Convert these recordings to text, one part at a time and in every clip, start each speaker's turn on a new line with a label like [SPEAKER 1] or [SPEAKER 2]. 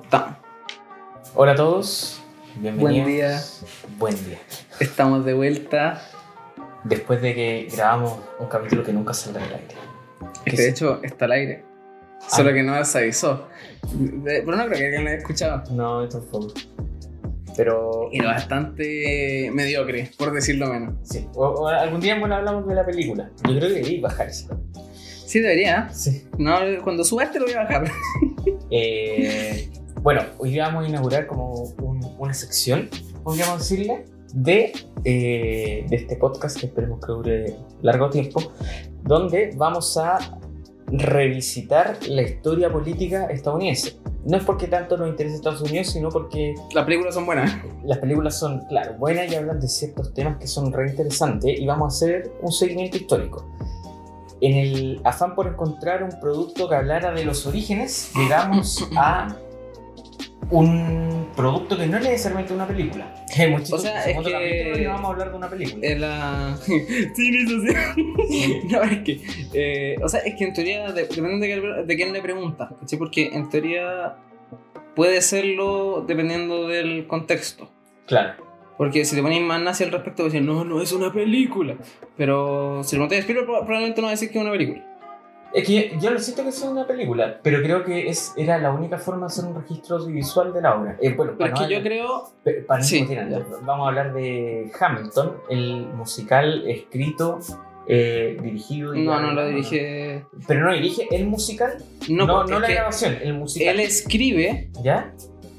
[SPEAKER 1] Estamos.
[SPEAKER 2] Hola a todos, bienvenidos.
[SPEAKER 1] Buen día.
[SPEAKER 2] Buen día.
[SPEAKER 1] Estamos de vuelta.
[SPEAKER 2] Después de que grabamos un capítulo que nunca saldrá al aire.
[SPEAKER 1] Que
[SPEAKER 2] ¿Qué
[SPEAKER 1] de hecho está al aire. Solo que no se avisó. Pero no creo que alguien lo haya escuchado.
[SPEAKER 2] No, tampoco. Pero
[SPEAKER 1] Y bastante mediocre, por decirlo menos.
[SPEAKER 2] sí, o- o algún día bueno, hablamos de la película. Yo creo que debí bajar ese.
[SPEAKER 1] Sí, debería.
[SPEAKER 2] Sí.
[SPEAKER 1] No, cuando suba este lo voy a bajar.
[SPEAKER 2] Eh, bueno, hoy día vamos a inaugurar como un- una sección, podríamos decirle, de, eh, de este podcast que esperemos que dure largo tiempo, donde vamos a revisitar la historia política estadounidense. No es porque tanto nos interese Estados Unidos, sino porque
[SPEAKER 1] Las películas son buenas.
[SPEAKER 2] las películas son, claro, buenas y hablan de ciertos temas que son re interesantes y vamos a hacer un seguimiento histórico. En el afán por encontrar un producto que hablara de los orígenes, llegamos a un producto que no es necesariamente una película.
[SPEAKER 1] O sea, es que-
[SPEAKER 2] vamos a hablar de una película.
[SPEAKER 1] Es la. Social. no, es que. eh, o sea, es que en teoría de- depende de, de quién le pregunta. ¿cachai? Porque en teoría puede serlo dependiendo del contexto.
[SPEAKER 2] Claro.
[SPEAKER 1] Porque si te pones más nazi al respecto, vas a decir, no, no es una película. Pero si le preguntas a Spielberg, proba- probablemente no va a decir que es una película.
[SPEAKER 2] Es que yo no siento que sea una película, pero creo que es, era la única forma de hacer un registro audiovisual de la obra. Eh, bueno, para
[SPEAKER 1] que
[SPEAKER 2] no-
[SPEAKER 1] yo creo.
[SPEAKER 2] Para
[SPEAKER 1] Sí,
[SPEAKER 2] vamos a hablar de Hamilton, el musical escrito, eh, dirigido.
[SPEAKER 1] No, no lo dirige.
[SPEAKER 2] Pero no dirige el musical,
[SPEAKER 1] No,
[SPEAKER 2] no,
[SPEAKER 1] porque
[SPEAKER 2] la grabación, el musical.
[SPEAKER 1] Él escribe
[SPEAKER 2] ¿Ya?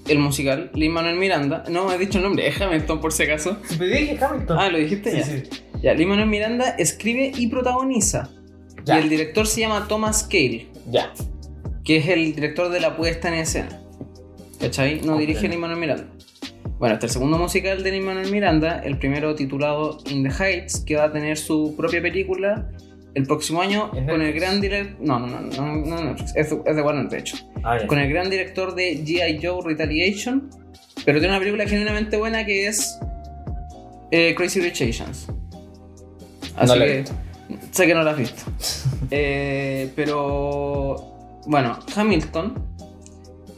[SPEAKER 1] el musical, Lin Manuel Miranda. No he dicho el nombre, es Hamilton por si acaso.
[SPEAKER 2] Sí, pero dije Hamilton.
[SPEAKER 1] Ah, lo dijiste
[SPEAKER 2] sí,
[SPEAKER 1] ya.
[SPEAKER 2] sí.
[SPEAKER 1] Ya, Lin Manuel Miranda escribe y protagoniza.
[SPEAKER 2] Ya,
[SPEAKER 1] Y el director se llama Thomas Cale,
[SPEAKER 2] ya.
[SPEAKER 1] que es el director de la puesta en escena. ¿Cachai? No
[SPEAKER 2] Ok.
[SPEAKER 1] dirige Lin Manuel Miranda. Bueno, este es el segundo musical de Lin Manuel Miranda, el primero titulado In the Heights, que va a tener su propia película el próximo año
[SPEAKER 2] ¿En
[SPEAKER 1] con el gran director. No, no, no, no, no, no, es, es de Warner, de hecho.
[SPEAKER 2] Ah.
[SPEAKER 1] Con el gran director de G.I. Joe Retaliation, pero tiene una película genuinamente buena que es eh, Crazy Rich Asians. Así
[SPEAKER 2] No
[SPEAKER 1] que. Sé que no la has visto. Eh, pero bueno, Hamilton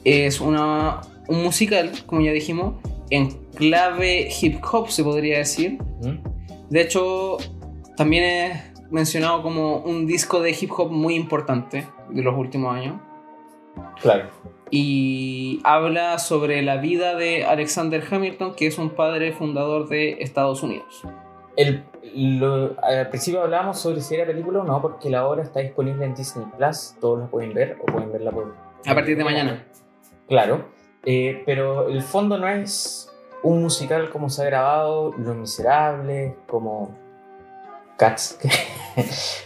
[SPEAKER 1] es una, un musical, como ya dijimos, en clave hip hop se podría decir.
[SPEAKER 2] ¿Mm?
[SPEAKER 1] De hecho, también es mencionado como un disco de hip hop muy importante de los últimos años
[SPEAKER 2] Claro.
[SPEAKER 1] y habla sobre la vida de Alexander Hamilton, que es un padre fundador de Estados Unidos.
[SPEAKER 2] El, lo- al principio hablábamos sobre si era película o no, porque la obra está disponible en Disney Plus, todos la pueden ver o pueden verla por.
[SPEAKER 1] A partir de mañana.
[SPEAKER 2] Claro, eh, pero el fondo no es un musical como se ha grabado Los Miserables, como Cats, que,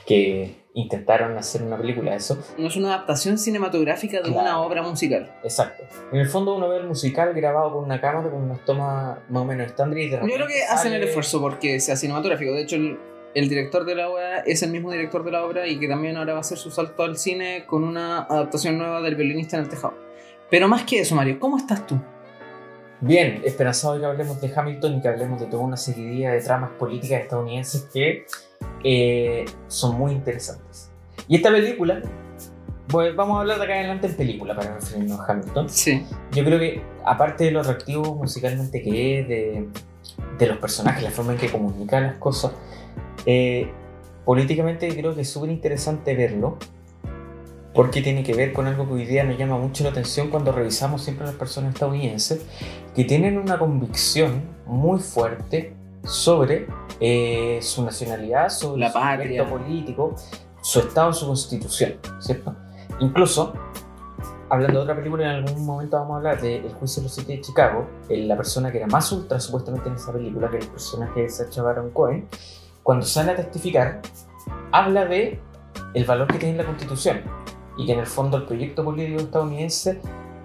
[SPEAKER 2] que intentaron hacer una película de eso.
[SPEAKER 1] No es una adaptación cinematográfica de
[SPEAKER 2] Claro.
[SPEAKER 1] una obra musical.
[SPEAKER 2] Exacto. En el fondo uno ve el musical grabado con una cámara, con unas tomas más o menos estándar y de
[SPEAKER 1] Yo creo que hacen el esfuerzo porque sea cinematográfico. De hecho, el, el director de la obra es el mismo director de la obra y que también ahora va a hacer su salto al cine con una adaptación nueva del violinista en el tejado. Pero más que eso, Mario, ¿cómo estás tú?
[SPEAKER 2] Bien, esperanzado que hablemos de Hamilton y que hablemos de toda una seguidilla de tramas políticas estadounidenses que eh, son muy interesantes. Y esta película, pues vamos a hablar de acá adelante en película para referirnos a Hamilton.
[SPEAKER 1] Sí.
[SPEAKER 2] Yo creo que, aparte de lo atractivo musicalmente que es, de, de los personajes, la forma en que comunican las cosas, eh, políticamente creo que es súper interesante verlo, porque tiene que ver con algo que hoy día nos llama mucho la atención cuando revisamos siempre a las personas estadounidenses, que tienen una convicción muy fuerte sobre eh, su nacionalidad, sobre
[SPEAKER 1] La
[SPEAKER 2] su
[SPEAKER 1] patria.
[SPEAKER 2] proyecto político, su estado, su constitución, ¿cierto? Incluso hablando de otra película, en algún momento vamos a hablar de El juicio de los siete de Chicago, el- la persona que era más ultra supuestamente en esa película, que es el personaje de Sacha Baron Cohen, cuando sale a testificar, habla de el valor que tiene la Constitución y que en el fondo el proyecto político estadounidense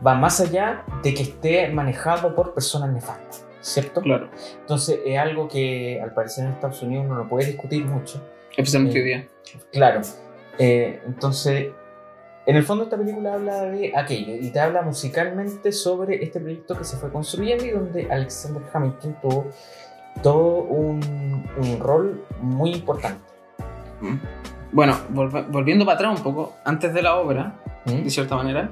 [SPEAKER 2] va más allá de que esté manejado por personas nefastas, ¿cierto?
[SPEAKER 1] Claro.
[SPEAKER 2] Entonces es algo que al parecer en Estados Unidos no puede discutir mucho.
[SPEAKER 1] Especialmente
[SPEAKER 2] Sí.
[SPEAKER 1] hoy día.
[SPEAKER 2] Claro. Eh, entonces, en el fondo esta película habla de aquello y te habla musicalmente sobre este proyecto que se fue construyendo y donde Alexander Hamilton tuvo todo un, un rol muy importante.
[SPEAKER 1] Mm. Bueno, volv- volviendo para atrás un poco, antes de la obra,
[SPEAKER 2] ¿Mm?
[SPEAKER 1] de cierta manera,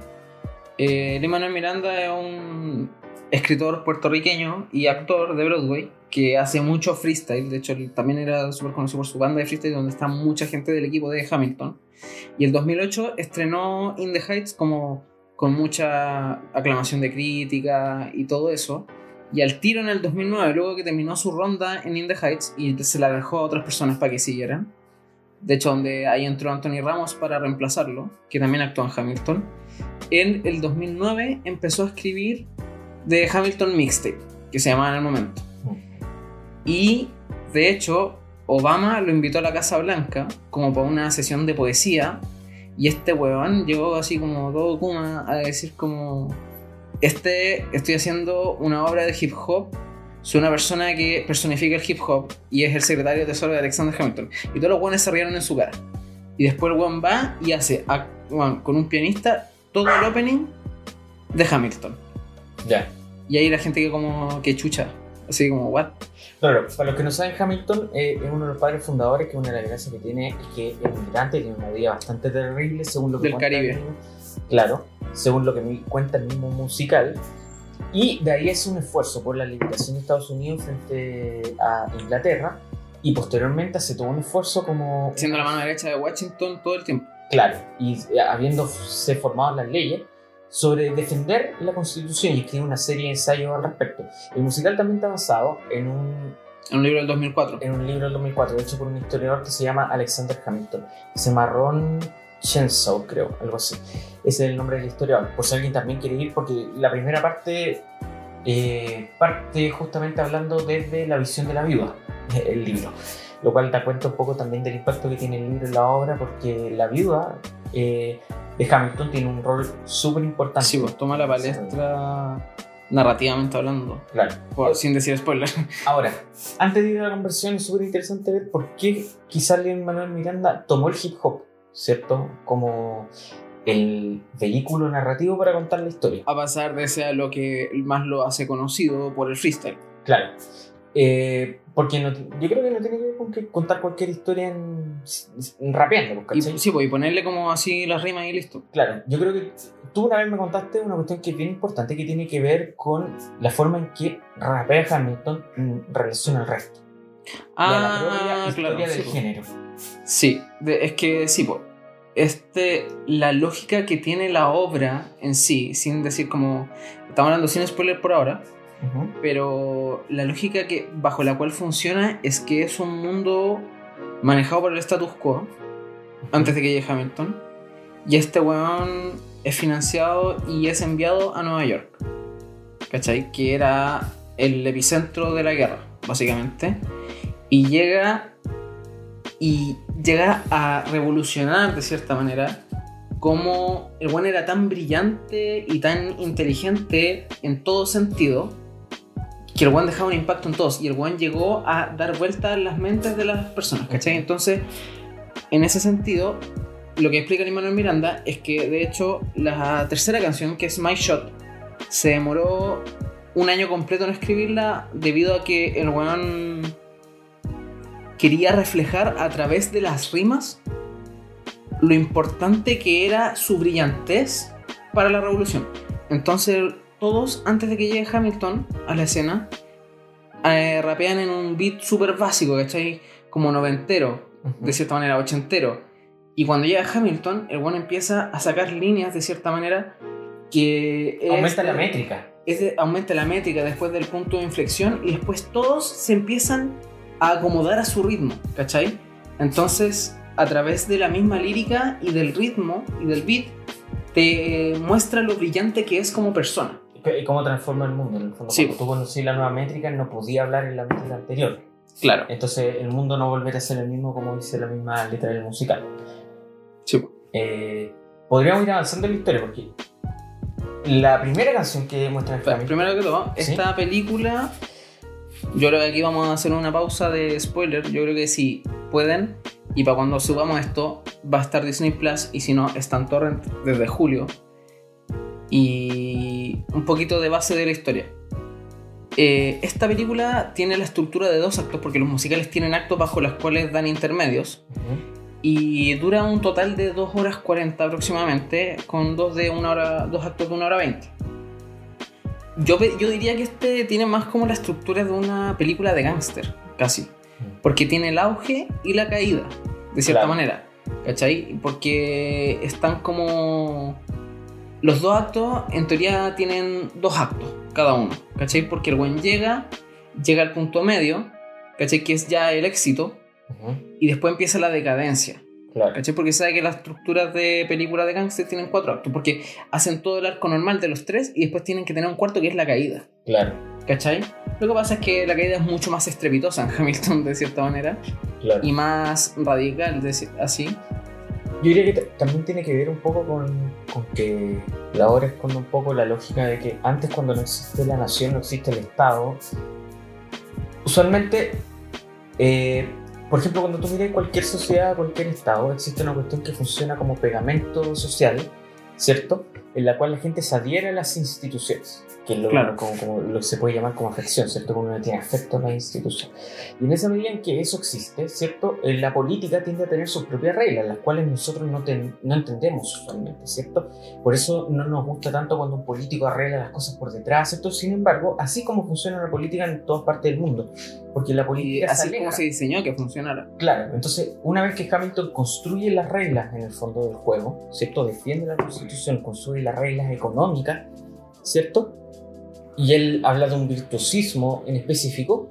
[SPEAKER 1] Eh, Lin-Manuel Miranda es un escritor puertorriqueño y actor de Broadway que hace mucho freestyle. De hecho, también era súper conocido por su banda de freestyle, donde está mucha gente del equipo de Hamilton. Y el 2008 estrenó In the Heights como con mucha aclamación de crítica y todo eso. Y al tiro en el 2009, luego que terminó su ronda en In the Heights y se la dejó a otras personas para que siguieran. De hecho, donde ahí entró Anthony Ramos para reemplazarlo, que también actuó en Hamilton. En el 2009 empezó a escribir de Hamilton Mixtape, que se llamaba en el momento. Y de hecho, Obama lo invitó a la Casa Blanca como para una sesión de poesía. Y este huevón llegó así como todo Kuma a decir como... Este, estoy haciendo una obra de hip hop. Soy una persona que personifica el hip hop y es el secretario de Tesoro de Alexander Hamilton. Y todos los hueones se rieron en su cara. Y después el huevón va y hace con un pianista todo el opening de Hamilton.
[SPEAKER 2] Ya.
[SPEAKER 1] Y ahí la gente que como que chucha. Así como, ¿what?
[SPEAKER 2] Claro, para los que no saben, Hamilton eh, es uno de los padres fundadores que una de las gracias que tiene es que es migrante, tiene una vida bastante terrible según lo que
[SPEAKER 1] Del
[SPEAKER 2] cuenta
[SPEAKER 1] Caribe.
[SPEAKER 2] el mismo- claro, según lo que cuenta el mismo musical. Y de ahí es un esfuerzo por la liberación de Estados Unidos frente a Inglaterra. Y posteriormente hace todo un esfuerzo como...
[SPEAKER 1] Siendo la mano derecha de Washington todo el tiempo.
[SPEAKER 2] Claro, y eh, habiéndose formado las leyes sobre defender la constitución y escribe una serie de ensayos al respecto. El musical también está basado en un,
[SPEAKER 1] En un libro del 2004.
[SPEAKER 2] en un libro del 2004 hecho por un historiador que se llama Alexander Hamilton. Se llama Ron Chensow, creo, algo así. Ese es el nombre del historiador. Por si alguien también quiere ir, porque la primera parte eh, parte justamente hablando desde la visión de la viuda, el libro. Lo cual da cuenta un poco también del impacto que tiene el libro en la obra, porque la viuda eh, de Hamilton tiene un rol súper importante.
[SPEAKER 1] Sí, pues toma la palestra narrativamente hablando.
[SPEAKER 2] Claro.
[SPEAKER 1] Por- sin decir spoiler.
[SPEAKER 2] Ahora, antes de ir a la conversión, es súper interesante ver por qué quizás Lin Manuel Miranda tomó el hip hop, ¿cierto? Como el vehículo narrativo para contar la historia.
[SPEAKER 1] A pasar de ser lo que más lo hace conocido por el freestyle.
[SPEAKER 2] Claro. Eh, porque no- yo creo que no tiene que ver con que contar cualquier historia en, en rapeando,
[SPEAKER 1] Y,
[SPEAKER 2] ¿cachai?
[SPEAKER 1] sí, pues, y ponerle como así las rimas y listo.
[SPEAKER 2] Claro, yo creo que tú una vez me contaste una cuestión que es bien importante que tiene que ver con la forma en que rapea Hamilton en relación al resto. y la
[SPEAKER 1] Ah,
[SPEAKER 2] historia
[SPEAKER 1] claro.
[SPEAKER 2] del
[SPEAKER 1] Sí, pues.
[SPEAKER 2] género.
[SPEAKER 1] Sí, de- es que sí, pues. Este, la lógica que tiene la obra en sí, sin decir como. Estamos hablando sin spoiler por ahora, Pero la lógica que, bajo la cual funciona es que es un mundo manejado por el status quo antes de que llegue Hamilton. Y este weón es financiado y es enviado a Nueva York. ¿Cachai? Que era el epicentro de la guerra, básicamente. Y llega. Y llega a revolucionar de cierta manera cómo el weón era tan brillante y tan inteligente en todo sentido que el one dejaba un impacto en todos y el one llegó a dar vuelta en las mentes de las personas, ¿cachai? Entonces, en ese sentido, lo que explica Manuel Miranda es que de hecho la tercera canción, que es My Shot, se demoró un año completo en escribirla debido a que el one quería reflejar a través de las rimas lo importante que era su brillantez para la revolución. Entonces, todos, antes de que llegue Hamilton a la escena, eh, rapean en un beat súper básico, ¿cachai? Como noventero, de cierta manera, ochentero. Y cuando llega Hamilton, el bueno empieza a sacar líneas de cierta manera que es
[SPEAKER 2] Aumenta la
[SPEAKER 1] de-
[SPEAKER 2] métrica.
[SPEAKER 1] es de- aumenta la métrica después del punto de inflexión y después todos se empiezan a acomodar a su ritmo, ¿cachai? Entonces, a través de la misma lírica y del ritmo y del beat, te muestra lo brillante que es como persona.
[SPEAKER 2] ¿Y cómo transforma el mundo? En el fondo,
[SPEAKER 1] Sí.
[SPEAKER 2] cuando tú conocías la nueva métrica, no podía hablar en la métrica anterior.
[SPEAKER 1] Claro.
[SPEAKER 2] Entonces, el mundo no volverá a ser el mismo como dice la misma letra del musical.
[SPEAKER 1] Sí.
[SPEAKER 2] Eh, podríamos ir avanzando en la historia porque la primera canción que muestra el Hamilton-
[SPEAKER 1] primero que todo,
[SPEAKER 2] Sí.
[SPEAKER 1] esta película, yo creo que aquí vamos a hacer una pausa de spoiler. Yo creo que si pueden, y para cuando subamos esto, va a estar Disney Plus, y si no, está en Torrent desde julio. Y un poquito de base de la historia. Eh, esta película tiene la estructura de dos actos, porque los musicales tienen actos bajo los cuales dan intermedios.
[SPEAKER 2] Ujú.
[SPEAKER 1] Y dura un total de 2 horas 40 aproximadamente, con dos, de una hora, dos actos de 1 hora 20. Yo, yo diría que este tiene más como la estructura de una película de gángster, casi. Porque tiene el auge y la caída, de cierta
[SPEAKER 2] Claro.
[SPEAKER 1] manera. ¿Cachai? Porque están como... Los dos actos, en teoría, tienen dos actos cada uno. ¿Cachai? Porque el buen llega, llega al punto medio, ¿cachai? Que es ya el éxito, y después empieza la decadencia.
[SPEAKER 2] Claro.
[SPEAKER 1] ¿Cachai? Porque sabe que las estructuras de película de gángster tienen cuatro actos. Porque hacen todo el arco normal de los tres y después tienen que tener un cuarto que es la caída.
[SPEAKER 2] Claro.
[SPEAKER 1] ¿Cachai? Lo que pasa es que la caída es mucho más estrepitosa en Hamilton, de cierta manera,
[SPEAKER 2] Claro.
[SPEAKER 1] y más radical, decir así.
[SPEAKER 2] Yo diría que también tiene que ver un poco con, con que la obra esconde un poco la lógica de que antes cuando no existe la nación, no existe el Estado, usualmente, eh, por ejemplo, cuando tú miras cualquier sociedad, cualquier Estado, existe una cuestión que funciona como pegamento social, ¿cierto? En la cual la gente se adhiere a las instituciones, que es lo,
[SPEAKER 1] Claro.
[SPEAKER 2] como, como lo que se puede llamar como afección, ¿cierto? Cuando uno tiene afecto a la institución. Y en esa medida en que eso existe, ¿cierto? Eh, La política tiende a tener sus propias reglas, las cuales nosotros no, ten- no entendemos usualmente, ¿cierto? Por eso no nos gusta tanto cuando un político arregla las cosas por detrás, ¿cierto? Sin embargo, así como funciona la política en todas partes del mundo, porque la
[SPEAKER 1] Y
[SPEAKER 2] política se
[SPEAKER 1] así
[SPEAKER 2] aleja.
[SPEAKER 1] como se diseñó que funcionara.
[SPEAKER 2] Claro, entonces una vez que Hamilton construye las reglas en el fondo del juego, ¿cierto? Defiende la constitución, construye las reglas económicas, ¿cierto? Y él habla de un virtuosismo en específico.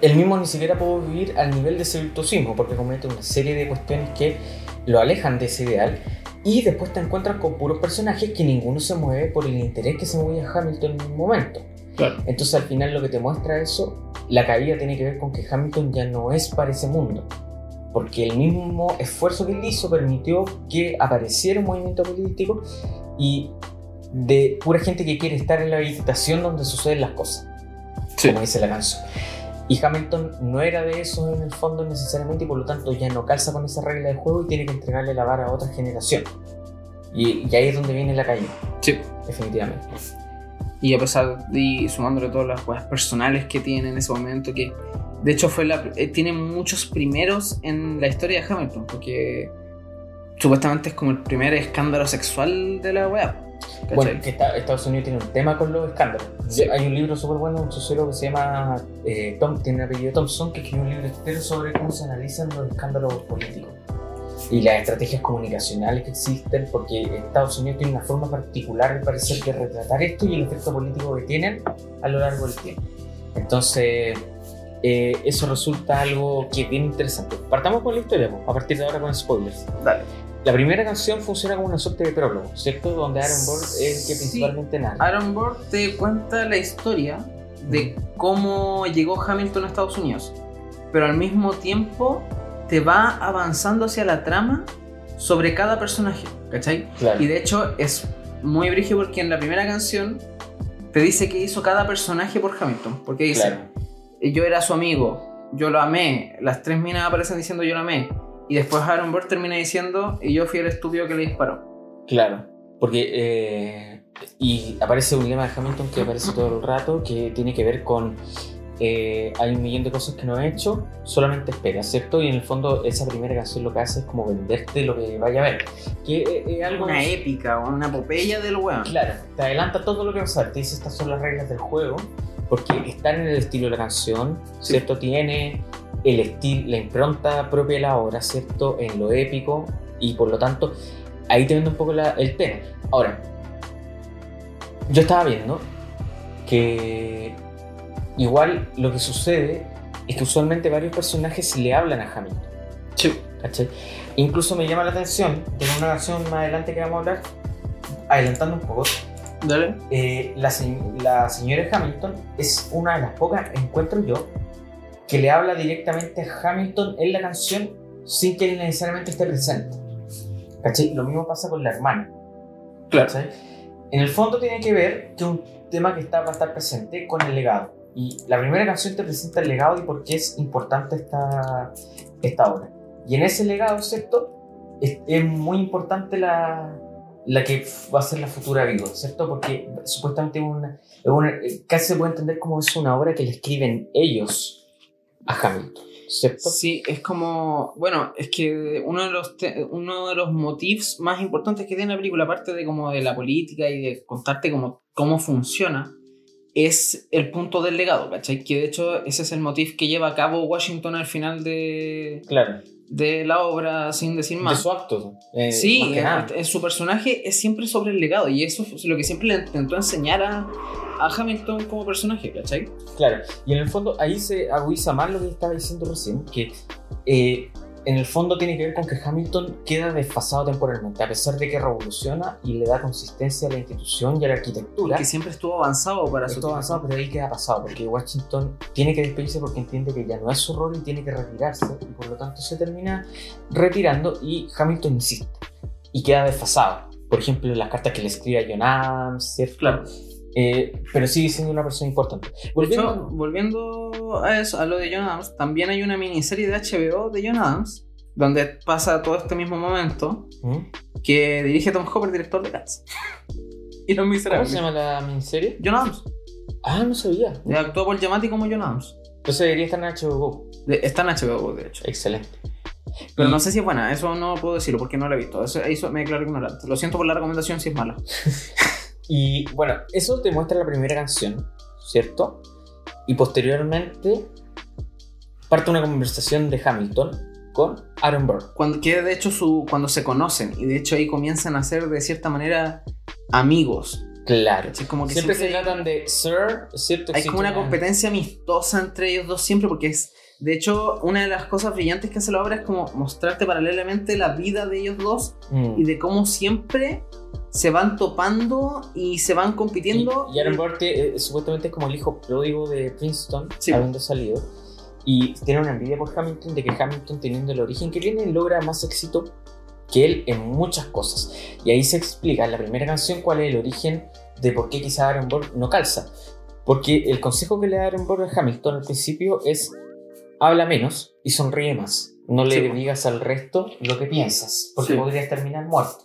[SPEAKER 2] Él mismo ni siquiera pudo vivir al nivel de ese virtuosismo porque comete una serie de cuestiones que lo alejan de ese ideal y después te encuentras con puros personajes que ninguno se mueve por el interés que se movía Hamilton en un momento.
[SPEAKER 1] Claro.
[SPEAKER 2] Entonces al final lo que te muestra eso, la caída tiene que ver con que Hamilton ya no es para ese mundo. Porque el mismo esfuerzo que él hizo permitió que apareciera un movimiento político y de pura gente que quiere estar en la habitación donde suceden las cosas, como dice la canción. Y Hamilton no era de eso en el fondo necesariamente y por lo tanto ya no calza con esa regla de juego y tiene que entregarle la vara a otra generación. Y, y ahí es donde viene la caída,
[SPEAKER 1] Sí.
[SPEAKER 2] definitivamente.
[SPEAKER 1] Y a pesar de y sumándole todas las cosas personales que tiene en ese momento, que de hecho fue la, eh, tiene muchos primeros en la historia de Hamilton, porque supuestamente es como el primer escándalo sexual de la web.
[SPEAKER 2] Bueno, que está- Estados Unidos tiene un tema con los escándalos.
[SPEAKER 1] Sí.
[SPEAKER 2] Hay un libro súper bueno, un sociólogo que se llama eh, Tom, tiene el apellido Thompson, que escribió un libro entero sobre cómo se analizan los escándalos políticos y las estrategias comunicacionales que existen, porque Estados Unidos tiene una forma particular, al parecer, de retratar esto y el efecto político que tienen a lo largo del tiempo. Entonces, eh, eso resulta algo que es bien interesante. Partamos con la historia, a partir de ahora con spoilers.
[SPEAKER 1] Dale.
[SPEAKER 2] La primera canción funciona como una suerte de prólogo, ¿cierto? Donde Aaron Burr es el que
[SPEAKER 1] Sí.
[SPEAKER 2] principalmente narra.
[SPEAKER 1] Aaron Burr te cuenta la historia de cómo llegó Hamilton a Estados Unidos, pero al mismo tiempo te va avanzando hacia la trama sobre cada personaje, ¿cachai?
[SPEAKER 2] Claro.
[SPEAKER 1] Y de hecho es muy brígido porque en la primera canción te dice que hizo cada personaje por Hamilton, porque dice,
[SPEAKER 2] Claro.
[SPEAKER 1] yo era su amigo, yo lo amé, las tres minas aparecen diciendo yo lo amé, y después Aaron Burr termina diciendo, y yo fui el estúpido que le disparó.
[SPEAKER 2] Claro. Porque. eh, y aparece un lema de Hamilton que aparece todo el rato que tiene que ver con. eh, hay un millón de cosas que no he hecho, solamente espera, ¿cierto? Y en el fondo, esa primera canción lo que hace es como venderte lo que vaya a ver. Que eh, es algo.
[SPEAKER 1] Una épica, una epopeya del weón.
[SPEAKER 2] Claro, te adelanta todo lo que va a pasar. Te dice estas son las reglas del juego. Porque están en el estilo de la canción,
[SPEAKER 1] Sí.
[SPEAKER 2] ¿cierto? Tiene el estilo, la impronta propia de la obra, ¿cierto? En lo épico. Y por lo tanto, ahí te vende un poco la- el tema. Ahora, yo estaba viendo que igual lo que sucede es que usualmente varios personajes le hablan a Hamilton.
[SPEAKER 1] Sí.
[SPEAKER 2] ¿cachai? Incluso me llama la atención, en una canción más adelante que vamos a hablar, adelantando un poco,
[SPEAKER 1] Dale.
[SPEAKER 2] eh, la, la señora Hamilton es una de las pocas, encuentro yo, que le habla directamente a Hamilton en la canción sin que él necesariamente esté presente. ¿Cachai? Lo mismo pasa con la hermana.
[SPEAKER 1] Claro.
[SPEAKER 2] ¿cachai? En el fondo tiene que ver que un tema que está, va a estar presente con el legado. Y la primera canción te presenta el legado y por qué es importante esta, esta obra. Y en ese legado, ¿cierto? Es, es muy importante la, la que va a ser la futura Vigo, ¿cierto? Porque supuestamente una, una- casi se puede entender como es una obra que le escriben ellos a Hamilton. ¿cierto?
[SPEAKER 1] Sí, es como. Bueno, es que uno de los te- uno de los motivos más importantes que tiene la película, aparte de como de la política y de contarte cómo, cómo funciona, es el punto del legado, ¿cachai? Que de hecho ese es el motivo que lleva a cabo Washington al final de,
[SPEAKER 2] Claro.
[SPEAKER 1] de la obra, sin decir
[SPEAKER 2] De
[SPEAKER 1] más.
[SPEAKER 2] su acto. eh,
[SPEAKER 1] Sí,
[SPEAKER 2] más que nada.
[SPEAKER 1] eh, su personaje es siempre sobre el legado y eso es lo que siempre le intentó enseñar a, a Hamilton como personaje, ¿cachai?
[SPEAKER 2] Claro, y en el fondo ahí se agudiza más lo que estaba diciendo recién, que eh, en el fondo tiene que ver con que Hamilton queda desfasado temporalmente, a pesar de que revoluciona y le da consistencia a la institución y a la arquitectura.
[SPEAKER 1] Que siempre estuvo avanzado para su tiempo.
[SPEAKER 2] avanzado, pero ahí queda pasado, porque Washington tiene que despedirse porque entiende que ya no es su rol y tiene que retirarse, y por lo tanto se termina retirando y Hamilton insiste y queda desfasado. Por ejemplo, las cartas que le escribe a John Adams, ¿cierto?
[SPEAKER 1] Claro.
[SPEAKER 2] Eh, pero sigue siendo una persona importante. Volviendo,
[SPEAKER 1] hecho, volviendo a eso, a lo de John Adams, también hay una miniserie de HBO de John Adams, donde pasa todo este mismo momento,
[SPEAKER 2] ¿Mm?
[SPEAKER 1] que dirige Tom Hopper, director de Cats. y Los
[SPEAKER 2] ¿Cómo
[SPEAKER 1] Miserables.
[SPEAKER 2] se llama la miniserie?
[SPEAKER 1] John Adams.
[SPEAKER 2] Ah, no sabía.
[SPEAKER 1] Y Actuó Paul Giamatti como John Adams.
[SPEAKER 2] Entonces debería estar en HBO Go.
[SPEAKER 1] Está en HBO, de hecho.
[SPEAKER 2] Excelente.
[SPEAKER 1] Pero
[SPEAKER 2] Y-
[SPEAKER 1] no sé si es buena, eso no puedo decirlo porque no la he visto. Eso, eso me declaro ignorante. Lo siento por la recomendación si es mala.
[SPEAKER 2] Y bueno, eso te muestra la primera canción, ¿cierto? Y posteriormente parte una conversación de Hamilton con Aaron Burr.
[SPEAKER 1] Cuando, que de hecho su, cuando se conocen y de hecho ahí comienzan a ser de cierta manera amigos.
[SPEAKER 2] Claro.
[SPEAKER 1] Es como que
[SPEAKER 2] Siempre, se tratan de Sir, ¿cierto?
[SPEAKER 1] Hay como una competencia amistosa entre ellos dos siempre porque es, de hecho, una de las cosas brillantes que hace la obra es como mostrarte paralelamente la vida de ellos dos
[SPEAKER 2] Mm.
[SPEAKER 1] y de cómo siempre se van topando y se van compitiendo.
[SPEAKER 2] Y, Aaron Burr que, eh, supuestamente es como el hijo pródigo de Princeton,
[SPEAKER 1] Sí.
[SPEAKER 2] habiendo salido. Y tiene una envidia por Hamilton de que Hamilton, teniendo el origen que tiene, logra más éxito que él en muchas cosas. Y ahí se explica en la primera canción cuál es el origen de por qué quizá Aaron Burr no calza. Porque el consejo que le da Aaron Burr a Hamilton al principio es habla menos y sonríe más. No le
[SPEAKER 1] Sí.
[SPEAKER 2] digas al resto lo que piensas, porque
[SPEAKER 1] Sí.
[SPEAKER 2] podrías terminar muerto.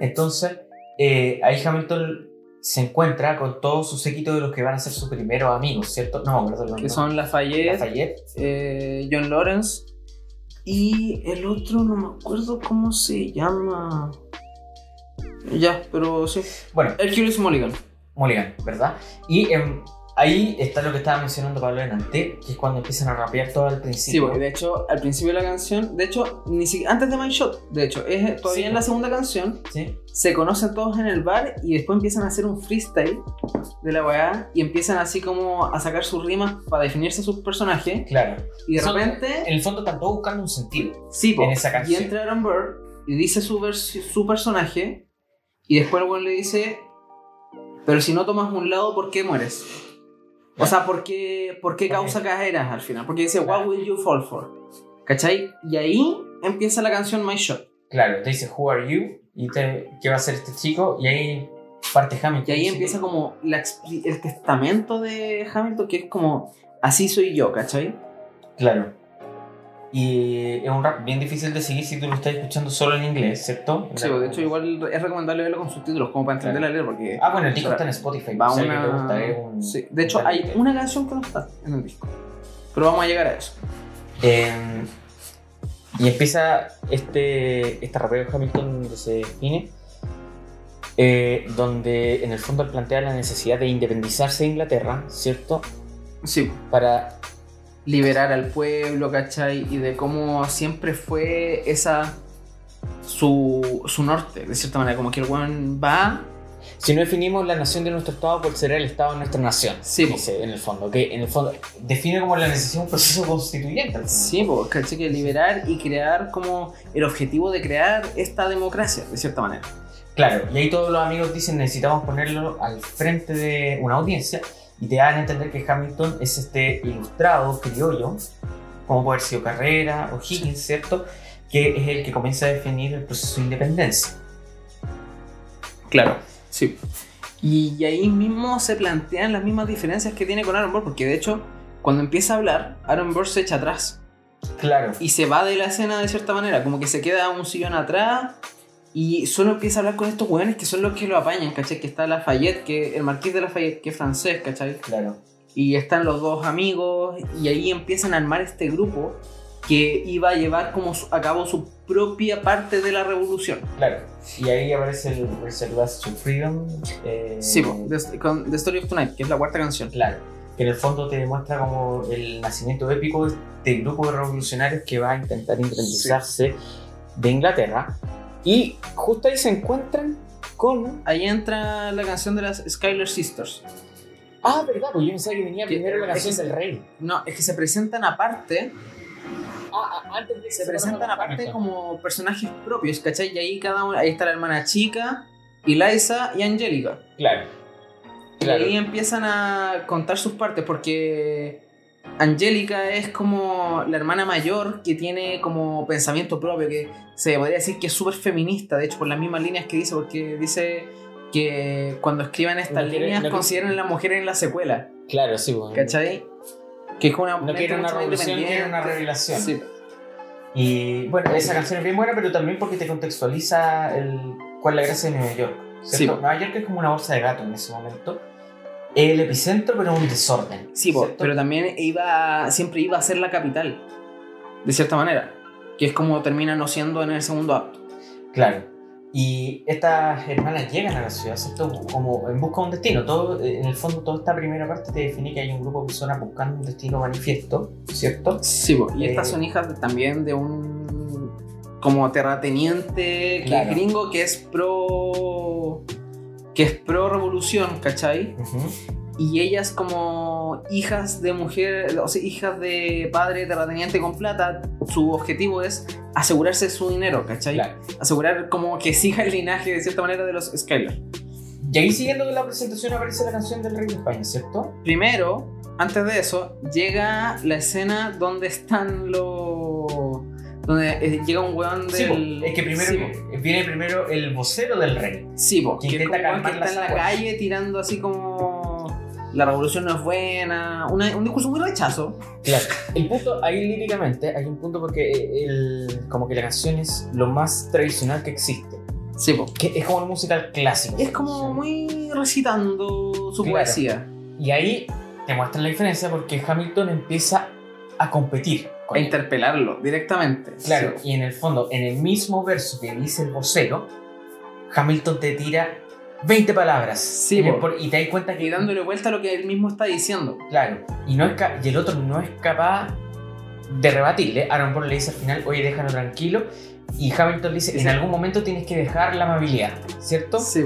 [SPEAKER 2] Entonces, eh, ahí Hamilton se encuentra con todo su séquito de los que van a ser sus primeros amigos, ¿cierto? No, nombre.
[SPEAKER 1] que son Lafayette,
[SPEAKER 2] Lafayette.
[SPEAKER 1] eh, John Lawrence y el otro no me acuerdo cómo se llama. Ya, pero sí.
[SPEAKER 2] Bueno,
[SPEAKER 1] Hercules Mulligan.
[SPEAKER 2] Mulligan, ¿verdad? Y em, ahí está lo que estaba mencionando Pablo delante, que es cuando empiezan a rapear todo al
[SPEAKER 1] Sí,
[SPEAKER 2] principio.
[SPEAKER 1] porque de hecho, al principio de la canción, de hecho, ni siquiera antes de My Shot, de hecho, es todavía
[SPEAKER 2] Sí.
[SPEAKER 1] en la segunda canción,
[SPEAKER 2] ¿Sí?
[SPEAKER 1] se conocen todos en el bar y después empiezan a hacer un freestyle de la weá y empiezan así como a sacar sus rimas para definirse sus personajes
[SPEAKER 2] Claro.
[SPEAKER 1] y de
[SPEAKER 2] Son-
[SPEAKER 1] repente,
[SPEAKER 2] En el fondo están todos buscando un sentido.
[SPEAKER 1] sí, po,
[SPEAKER 2] en esa canción.
[SPEAKER 1] y entra Aaron Burr y dice su, su personaje y después el weón le dice, pero si no tomas un lado, ¿por qué mueres? O sea, ¿por qué, por qué causa caeras al final? Porque dice, what will you fall for? ¿Cachai? Y ahí empieza la canción My Shot.
[SPEAKER 2] Claro, te dice, Who are you? Y te, ¿qué va a hacer este chico? Y ahí parte Hamilton.
[SPEAKER 1] Y ahí empieza como la el testamento de Hamilton, que es como, así soy yo, ¿cachai?
[SPEAKER 2] Claro. Y es un rap bien difícil de seguir si tú lo estás escuchando solo en inglés, ¿cierto?
[SPEAKER 1] Sí, de hecho igual es recomendable verlo con subtítulos, como para entender la letra, porque
[SPEAKER 2] Ah, bueno, el disco está en Spotify.
[SPEAKER 1] va
[SPEAKER 2] o sea,
[SPEAKER 1] una...
[SPEAKER 2] que te gusta, es un-
[SPEAKER 1] Sí, de hecho
[SPEAKER 2] un
[SPEAKER 1] hay una canción que no está en el disco. Pero vamos a llegar a eso.
[SPEAKER 2] Eh, y empieza este, este rapeo de Hamilton donde se define, eh, donde en el fondo él plantea la necesidad de independizarse de Inglaterra, ¿cierto?
[SPEAKER 1] Sí,
[SPEAKER 2] Para
[SPEAKER 1] liberar al pueblo, ¿cachai? Y de cómo siempre fue esa su, su norte, de cierta manera, como que el weón va
[SPEAKER 2] Si no definimos la nación de nuestro Estado, ¿cuál será el Estado de nuestra nación?
[SPEAKER 1] Sí,
[SPEAKER 2] dice en el fondo. Que en el fondo define como la necesidad de un proceso constituyente.
[SPEAKER 1] Sí, pues, ¿cachai? Que liberar y crear como el objetivo de crear esta democracia, de cierta manera.
[SPEAKER 2] Claro, y ahí todos los amigos dicen necesitamos ponerlo al frente de una audiencia y te dan a entender que Hamilton es este ilustrado criollo, como puede haber sido Carrera o Higgins, ¿cierto? Que es el que comienza a definir el proceso de independencia.
[SPEAKER 1] Claro, sí. Y, ahí mismo se plantean las mismas diferencias que tiene con Aaron Burr, porque de hecho, cuando empieza a hablar, Aaron Burr se echa atrás
[SPEAKER 2] Claro.
[SPEAKER 1] y se va de la escena de cierta manera, como que se queda un sillón atrás y solo empieza a hablar con estos weones que son los que lo apañan, ¿cachai? Que está Lafayette, que el marqués de Lafayette, que es francés, ¿cachai?
[SPEAKER 2] Claro.
[SPEAKER 1] Y están los dos amigos y ahí empiezan a armar este grupo que iba a llevar como a cabo su propia parte de la revolución.
[SPEAKER 2] Claro. Y ahí aparece el Reservas to Freedom. eh,
[SPEAKER 1] Sí, The, con The Story of Tonight, que es la cuarta canción.
[SPEAKER 2] Claro. Que en el fondo te demuestra como el nacimiento épico de este grupo de revolucionarios que va a intentar independizarse de Inglaterra. Y justo ahí se encuentran con.
[SPEAKER 1] Ahí entra la canción de las Skylar Sisters.
[SPEAKER 2] Ah, verdad, pues yo pensaba que venía primero la
[SPEAKER 1] es
[SPEAKER 2] canción
[SPEAKER 1] que-
[SPEAKER 2] del rey.
[SPEAKER 1] No, es que se presentan aparte,
[SPEAKER 2] Ah, ah, antes de
[SPEAKER 1] se presentan aparte como personajes propios, ¿cachai? Y ahí cada uno, ahí está la hermana chica, Eliza y Angélica.
[SPEAKER 2] Claro. Claro.
[SPEAKER 1] Y ahí empiezan a contar sus partes porque Angélica es como la hermana mayor que tiene como pensamiento propio, que se podría decir que es súper feminista, de hecho por las mismas líneas que dice, porque dice que cuando escriban estas
[SPEAKER 2] No quiere-
[SPEAKER 1] líneas
[SPEAKER 2] no quiere-
[SPEAKER 1] consideran a las mujeres en la secuela,
[SPEAKER 2] Claro, sí, pues.
[SPEAKER 1] ¿cachai? Que es una
[SPEAKER 2] No quiere una revolución, quiere una revelación.
[SPEAKER 1] Sí.
[SPEAKER 2] Y bueno, esa canción es bien buena, pero también porque te contextualiza el, cuál es la gracia de Nueva York. ¿cierto?
[SPEAKER 1] Sí.
[SPEAKER 2] Nueva York es como una bolsa de gato en ese momento. El epicentro, pero un desorden.
[SPEAKER 1] Sí, pero también iba, siempre iba a ser la capital, de cierta manera, que es como termina no siendo en el segundo acto.
[SPEAKER 2] Claro. Y estas hermanas llegan a la ciudad, ¿cierto? Como en busca de un destino. Todo, en el fondo, toda esta primera parte te define que hay un grupo de personas buscando un destino manifiesto, ¿cierto?
[SPEAKER 1] Sí, y
[SPEAKER 2] Eh,
[SPEAKER 1] estas son hijas también de un como terrateniente que es gringo que es pro que es pro revolución, ¿cachai? Y ellas como hijas de mujer, o sea, hijas de padre terrateniente con plata, su objetivo es asegurarse su dinero, ¿cachai?
[SPEAKER 2] Claro.
[SPEAKER 1] Asegurar como que siga el linaje de cierta manera de los Skylar.
[SPEAKER 2] Y ahí, siguiendo con la presentación, aparece la canción del Rey de España, ¿cierto?
[SPEAKER 1] Primero, antes de eso, llega la escena donde están los... donde eh, llega un weón
[SPEAKER 2] Sí,
[SPEAKER 1] del...
[SPEAKER 2] es que primero
[SPEAKER 1] Sí,
[SPEAKER 2] viene primero el vocero del rey.
[SPEAKER 1] Sí, po,
[SPEAKER 2] Que
[SPEAKER 1] que, es
[SPEAKER 2] intenta
[SPEAKER 1] weón que está en la calle tirando así como... La revolución no es buena, una- un discurso muy rechazo.
[SPEAKER 2] Claro. El punto, ahí líricamente, hay un punto porque el, como que la canción es lo más tradicional que existe.
[SPEAKER 1] Sí, po.
[SPEAKER 2] Que es como un musical clásico.
[SPEAKER 1] Es como muy recitando su
[SPEAKER 2] Claro.
[SPEAKER 1] poesía.
[SPEAKER 2] Y ahí te muestran la diferencia porque Hamilton empieza a competir él.
[SPEAKER 1] interpelarlo directamente.
[SPEAKER 2] Claro,
[SPEAKER 1] Sí.
[SPEAKER 2] y en el fondo, en el mismo verso que dice el vocero, Hamilton te tira 20 palabras.
[SPEAKER 1] Sí,
[SPEAKER 2] y,
[SPEAKER 1] po.
[SPEAKER 2] por- y te das cuenta que
[SPEAKER 1] Y dándole vuelta a lo que él mismo está diciendo.
[SPEAKER 2] Claro, y, no es y el otro no es capaz de rebatirle. Aaron Paul le dice al final, oye, déjalo tranquilo. Y Hamilton le dice, en algún momento tienes que dejar la amabilidad, ¿cierto?
[SPEAKER 1] Sí.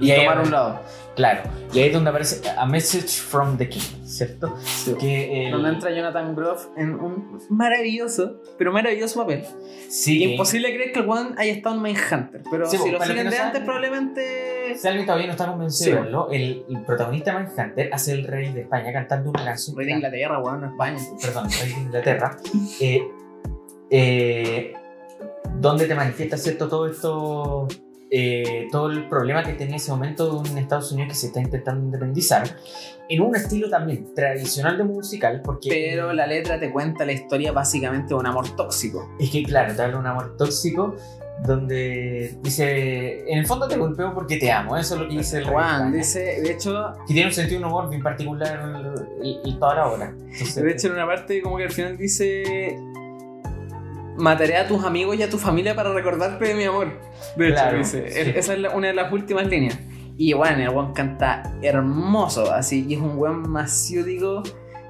[SPEAKER 2] Y
[SPEAKER 1] Y
[SPEAKER 2] ahí-
[SPEAKER 1] tomar un lado.
[SPEAKER 2] Claro, y ahí es donde aparece A Message from the King, ¿cierto?
[SPEAKER 1] Sí.
[SPEAKER 2] Que el-
[SPEAKER 1] Donde entra Jonathan Groff en un maravilloso, pero maravilloso papel.
[SPEAKER 2] Sí,
[SPEAKER 1] Imposible creer que el one haya estado en Mindhunter, pero
[SPEAKER 2] Sí,
[SPEAKER 1] si
[SPEAKER 2] po,
[SPEAKER 1] lo siguen
[SPEAKER 2] los
[SPEAKER 1] de
[SPEAKER 2] no
[SPEAKER 1] antes, probablemente.
[SPEAKER 2] Si alguien todavía no está convencido
[SPEAKER 1] Sí.
[SPEAKER 2] de verlo, el, el protagonista Manhunter hace el rey de España cantando una canción.
[SPEAKER 1] Rey de Inglaterra, weón, no España.
[SPEAKER 2] perdón, rey de Inglaterra, eh, eh, donde te manifiesta cierto todo esto, eh, todo el problema que tenía en ese momento en Estados Unidos que se está intentando independizar, en un estilo también tradicional de musical, porque
[SPEAKER 1] Pero la letra te cuenta la historia básicamente de un amor tóxico.
[SPEAKER 2] es que claro, te habla de un amor tóxico donde dice, en el fondo te golpeo porque te amo, eso es lo que dice el de
[SPEAKER 1] Juan dice, de hecho,
[SPEAKER 2] que tiene un sentido de un humor bien particular el, el- toda la obra. Entonces,
[SPEAKER 1] de hecho en una parte como que al final dice mataré a tus amigos y a tu familia para recordarte de mi amor. De hecho,
[SPEAKER 2] Claro,
[SPEAKER 1] dice.
[SPEAKER 2] sí.
[SPEAKER 1] Es- Esa es la- una de las últimas líneas. Y bueno, el weón canta hermoso, así, y es un weón masiúdico.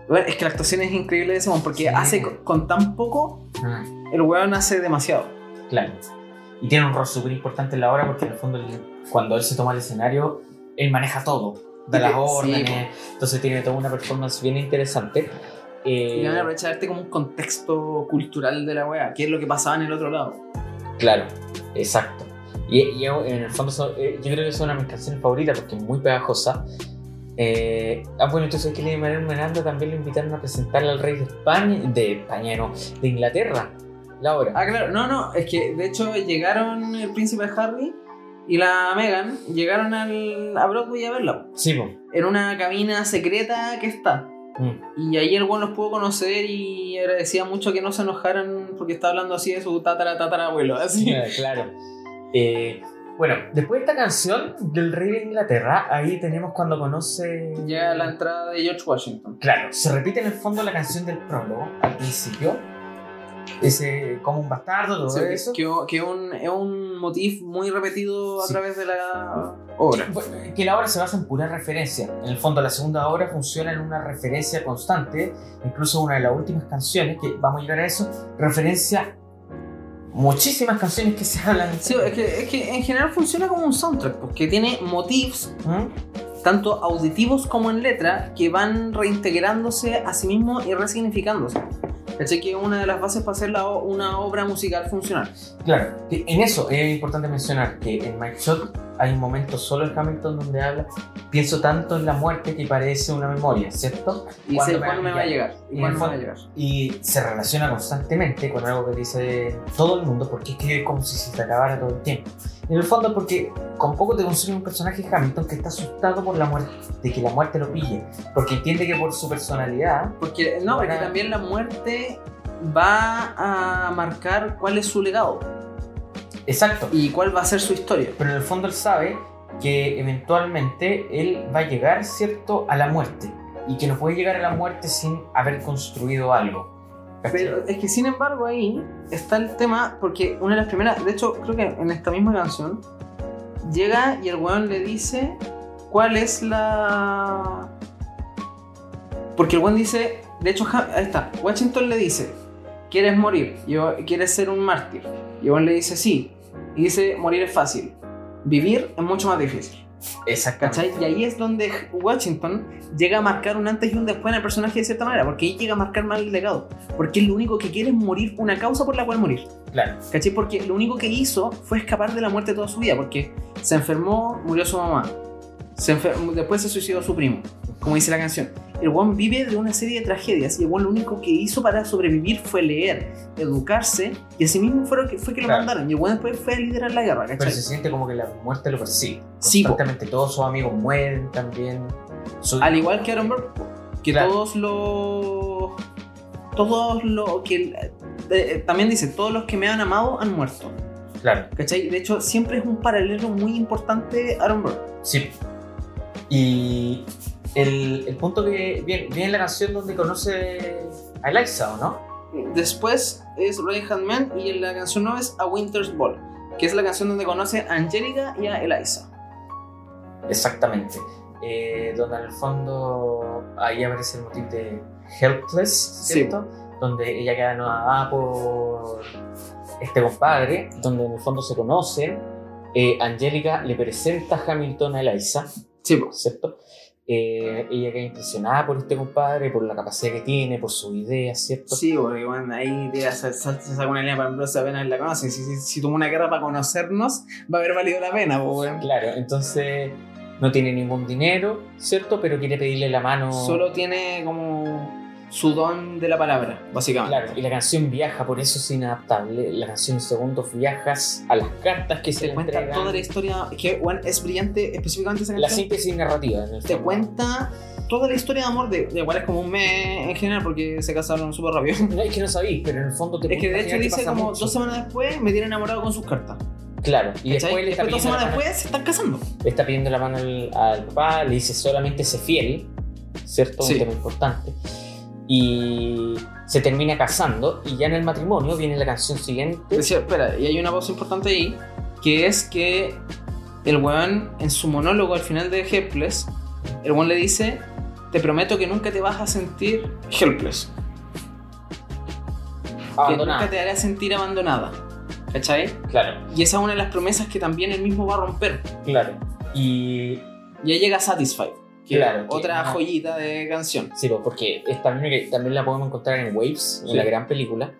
[SPEAKER 1] Bueno, es que la actuación es increíble de ese weón, porque
[SPEAKER 2] Sí.
[SPEAKER 1] hace con, con tan poco,
[SPEAKER 2] ah.
[SPEAKER 1] el weón hace demasiado.
[SPEAKER 2] Claro. Y tiene un rol súper importante en la obra porque en el fondo cuando él se toma el escenario, él maneja todo. Da las
[SPEAKER 1] sí,
[SPEAKER 2] órdenes. entonces tiene toda una performance bien interesante. Eh,
[SPEAKER 1] Y van a aprovecharte como un contexto cultural de la weá, que es lo que pasaba en el otro lado.
[SPEAKER 2] claro, exacto. Y, en el fondo son- eh, yo creo que es una de mis canciones favoritas porque es muy pegajosa. Eh, ah, bueno, entonces que Manuel Miranda también lo invitaron a presentarle al rey de España, de España, no, de Inglaterra, la obra.
[SPEAKER 1] Ah, claro, no, no, es que de hecho llegaron el príncipe Harry y la Meghan, llegaron al, a Broadway a verla,
[SPEAKER 2] Sí, po.
[SPEAKER 1] en una cabina secreta que está.
[SPEAKER 2] Mm.
[SPEAKER 1] Y ahí el buen los pudo conocer y agradecía mucho que no se enojaran porque estaba hablando así de su tatara tatarabuelo, así.
[SPEAKER 2] Eh, claro. Eh, Bueno, después de esta canción del rey de Inglaterra, ahí tenemos cuando conoce...
[SPEAKER 1] Llega la entrada de George Washington.
[SPEAKER 2] Claro, se repite en el fondo la canción del prólogo al principio. Ese como un bastardo, todo
[SPEAKER 1] Sí,
[SPEAKER 2] eso.
[SPEAKER 1] que, que un, es un motif muy repetido a
[SPEAKER 2] Sí.
[SPEAKER 1] través de la obra.
[SPEAKER 2] Bueno, que la obra se basa en pura referencia. En el fondo, la segunda obra funciona en una referencia constante. Incluso una de las últimas canciones, que vamos a llegar a eso, referencia muchísimas canciones que se hablan.
[SPEAKER 1] Sí, es que, es que en general funciona como un soundtrack, porque tiene motifs
[SPEAKER 2] ¿Mm?
[SPEAKER 1] tanto auditivos como en letra que van reintegrándose a sí mismos y resignificándose. ¿Cachai? Que es una de las bases para hacer la una obra musical funcional.
[SPEAKER 2] Claro, en eso es importante mencionar que en Mike Shot hay un momento solo en Hamilton donde habla, pienso tanto en la muerte que parece una memoria, ¿cierto?
[SPEAKER 1] Y
[SPEAKER 2] ¿Cuándo
[SPEAKER 1] sé cuándo me va a llegar.
[SPEAKER 2] Y
[SPEAKER 1] me va a llegar.
[SPEAKER 2] Y se relaciona constantemente con algo que dice todo el mundo, porque es que es como si se te acabara todo el tiempo. En el fondo, porque con poco te construye un personaje Hamilton que está asustado por la muerte, de que la muerte lo pille, porque entiende que por su personalidad,
[SPEAKER 1] Porque, no, porque también la muerte va a marcar cuál es su legado
[SPEAKER 2] exacto,
[SPEAKER 1] y cuál va a ser su historia.
[SPEAKER 2] pero en el fondo él sabe que eventualmente él va a llegar, ¿cierto?, a la muerte, y que no puede llegar a la muerte sin haber construido algo.
[SPEAKER 1] Pero es que sin embargo ahí está el tema, porque una de las primeras, de hecho creo que en esta misma canción, llega y el weón le dice cuál es la... Porque el weón dice, de hecho, ahí está, Washington le dice, ¿quieres morir? Yo, ¿Quieres ser un mártir? Y el weón le dice, sí. Y dice, morir es fácil, vivir es mucho más difícil.
[SPEAKER 2] Exactamente.
[SPEAKER 1] ¿Cachai? Y ahí es donde Washington llega a marcar un antes y un después en el personaje de cierta manera, porque ahí llega a marcar mal el legado. Porque él lo único que quiere es morir, una causa por la cual morir.
[SPEAKER 2] Claro,
[SPEAKER 1] ¿Cachai? Porque lo único que hizo fue escapar de la muerte toda su vida, porque se enfermó, murió su mamá. Se enfer- después se suicidó su primo, como dice la canción. El Juan vive de una serie de tragedias y el Juan lo único que hizo para sobrevivir fue leer, educarse y así mismo fue, lo que, fue que lo
[SPEAKER 2] Claro.
[SPEAKER 1] mandaron. Y el Juan después fue a liderar la guerra,
[SPEAKER 2] pero
[SPEAKER 1] ¿cachai?
[SPEAKER 2] se siente como que la muerte lo persigue.
[SPEAKER 1] Sí.
[SPEAKER 2] Constantemente todos sus amigos mueren también. Su-
[SPEAKER 1] Al igual que Aaron Burr, que
[SPEAKER 2] Claro.
[SPEAKER 1] todos los. Todos los que. eh, también dice, todos los que me han amado han muerto.
[SPEAKER 2] Claro,
[SPEAKER 1] ¿Cachai? De hecho, siempre es un paralelo muy importante Aaron Burr.
[SPEAKER 2] sí. Y el, el punto que viene, viene en la canción donde conoce a Eliza, ¿o no?
[SPEAKER 1] Después es Ray Man y la canción 9 es A Winter's Ball, que es la canción donde conoce a Angelica y a Eliza.
[SPEAKER 2] Exactamente. Eh, donde en el fondo ahí aparece el motivo de Helpless, ¿cierto? Donde ella queda anodada por este compadre, donde en el fondo se conocen. Eh, Angélica le presenta a Hamilton a Eliza,
[SPEAKER 1] Sí.
[SPEAKER 2] ¿cierto? Eh, ella queda impresionada por este compadre, por la capacidad que tiene, por sus ideas, ¿cierto?
[SPEAKER 1] Sí, porque bueno, ahí te saca una línea para Ambrose apenas la conoce. Si, si, si tuvo una guerra para conocernos, va a haber valido la pena, pues.
[SPEAKER 2] Claro, entonces no tiene ningún dinero, ¿cierto? Pero quiere pedirle la mano.
[SPEAKER 1] Solo tiene como su don de la palabra, básicamente.
[SPEAKER 2] Claro, y la canción viaja, por eso es inadaptable. La canción segundos viajas a las cartas que se
[SPEAKER 1] Te cuenta
[SPEAKER 2] entregan.
[SPEAKER 1] toda la historia, que bueno, es brillante específicamente esa
[SPEAKER 2] La
[SPEAKER 1] canción.
[SPEAKER 2] síntesis narrativa. En el
[SPEAKER 1] te
[SPEAKER 2] fondo.
[SPEAKER 1] cuenta toda la historia de amor de, de igual es como un mes en general porque se casaron súper rápido.
[SPEAKER 2] No, es que no sabéis, pero en el fondo te
[SPEAKER 1] Es que de hecho dice como
[SPEAKER 2] mucho.
[SPEAKER 1] dos semanas después me tienen enamorado con sus cartas.
[SPEAKER 2] Claro, y después le está,
[SPEAKER 1] dos
[SPEAKER 2] pidiendo la
[SPEAKER 1] semanas después se están casando.
[SPEAKER 2] le está pidiendo la mano al, al papá, le dice solamente sé fiel, ¿cierto?
[SPEAKER 1] Sí.
[SPEAKER 2] Un tema importante. Y se termina casando, y ya en el matrimonio viene la canción siguiente.
[SPEAKER 1] Decía, espera, y hay una voz importante ahí, que es que el weón en su monólogo al final de Helpless, el weón le dice, te prometo que nunca te vas a sentir helpless. Que
[SPEAKER 2] abandonada.
[SPEAKER 1] nunca te hará sentir abandonada. ¿Cachai?
[SPEAKER 2] Claro,
[SPEAKER 1] Y esa es una de las promesas que también él mismo va a romper.
[SPEAKER 2] claro. Y
[SPEAKER 1] Y ahí llega Satisfied, que
[SPEAKER 2] Claro, que-
[SPEAKER 1] otra
[SPEAKER 2] ajá.
[SPEAKER 1] joyita de canción.
[SPEAKER 2] Sí, porque esta mina que también la podemos encontrar en Waves,
[SPEAKER 1] Sí.
[SPEAKER 2] en la gran película.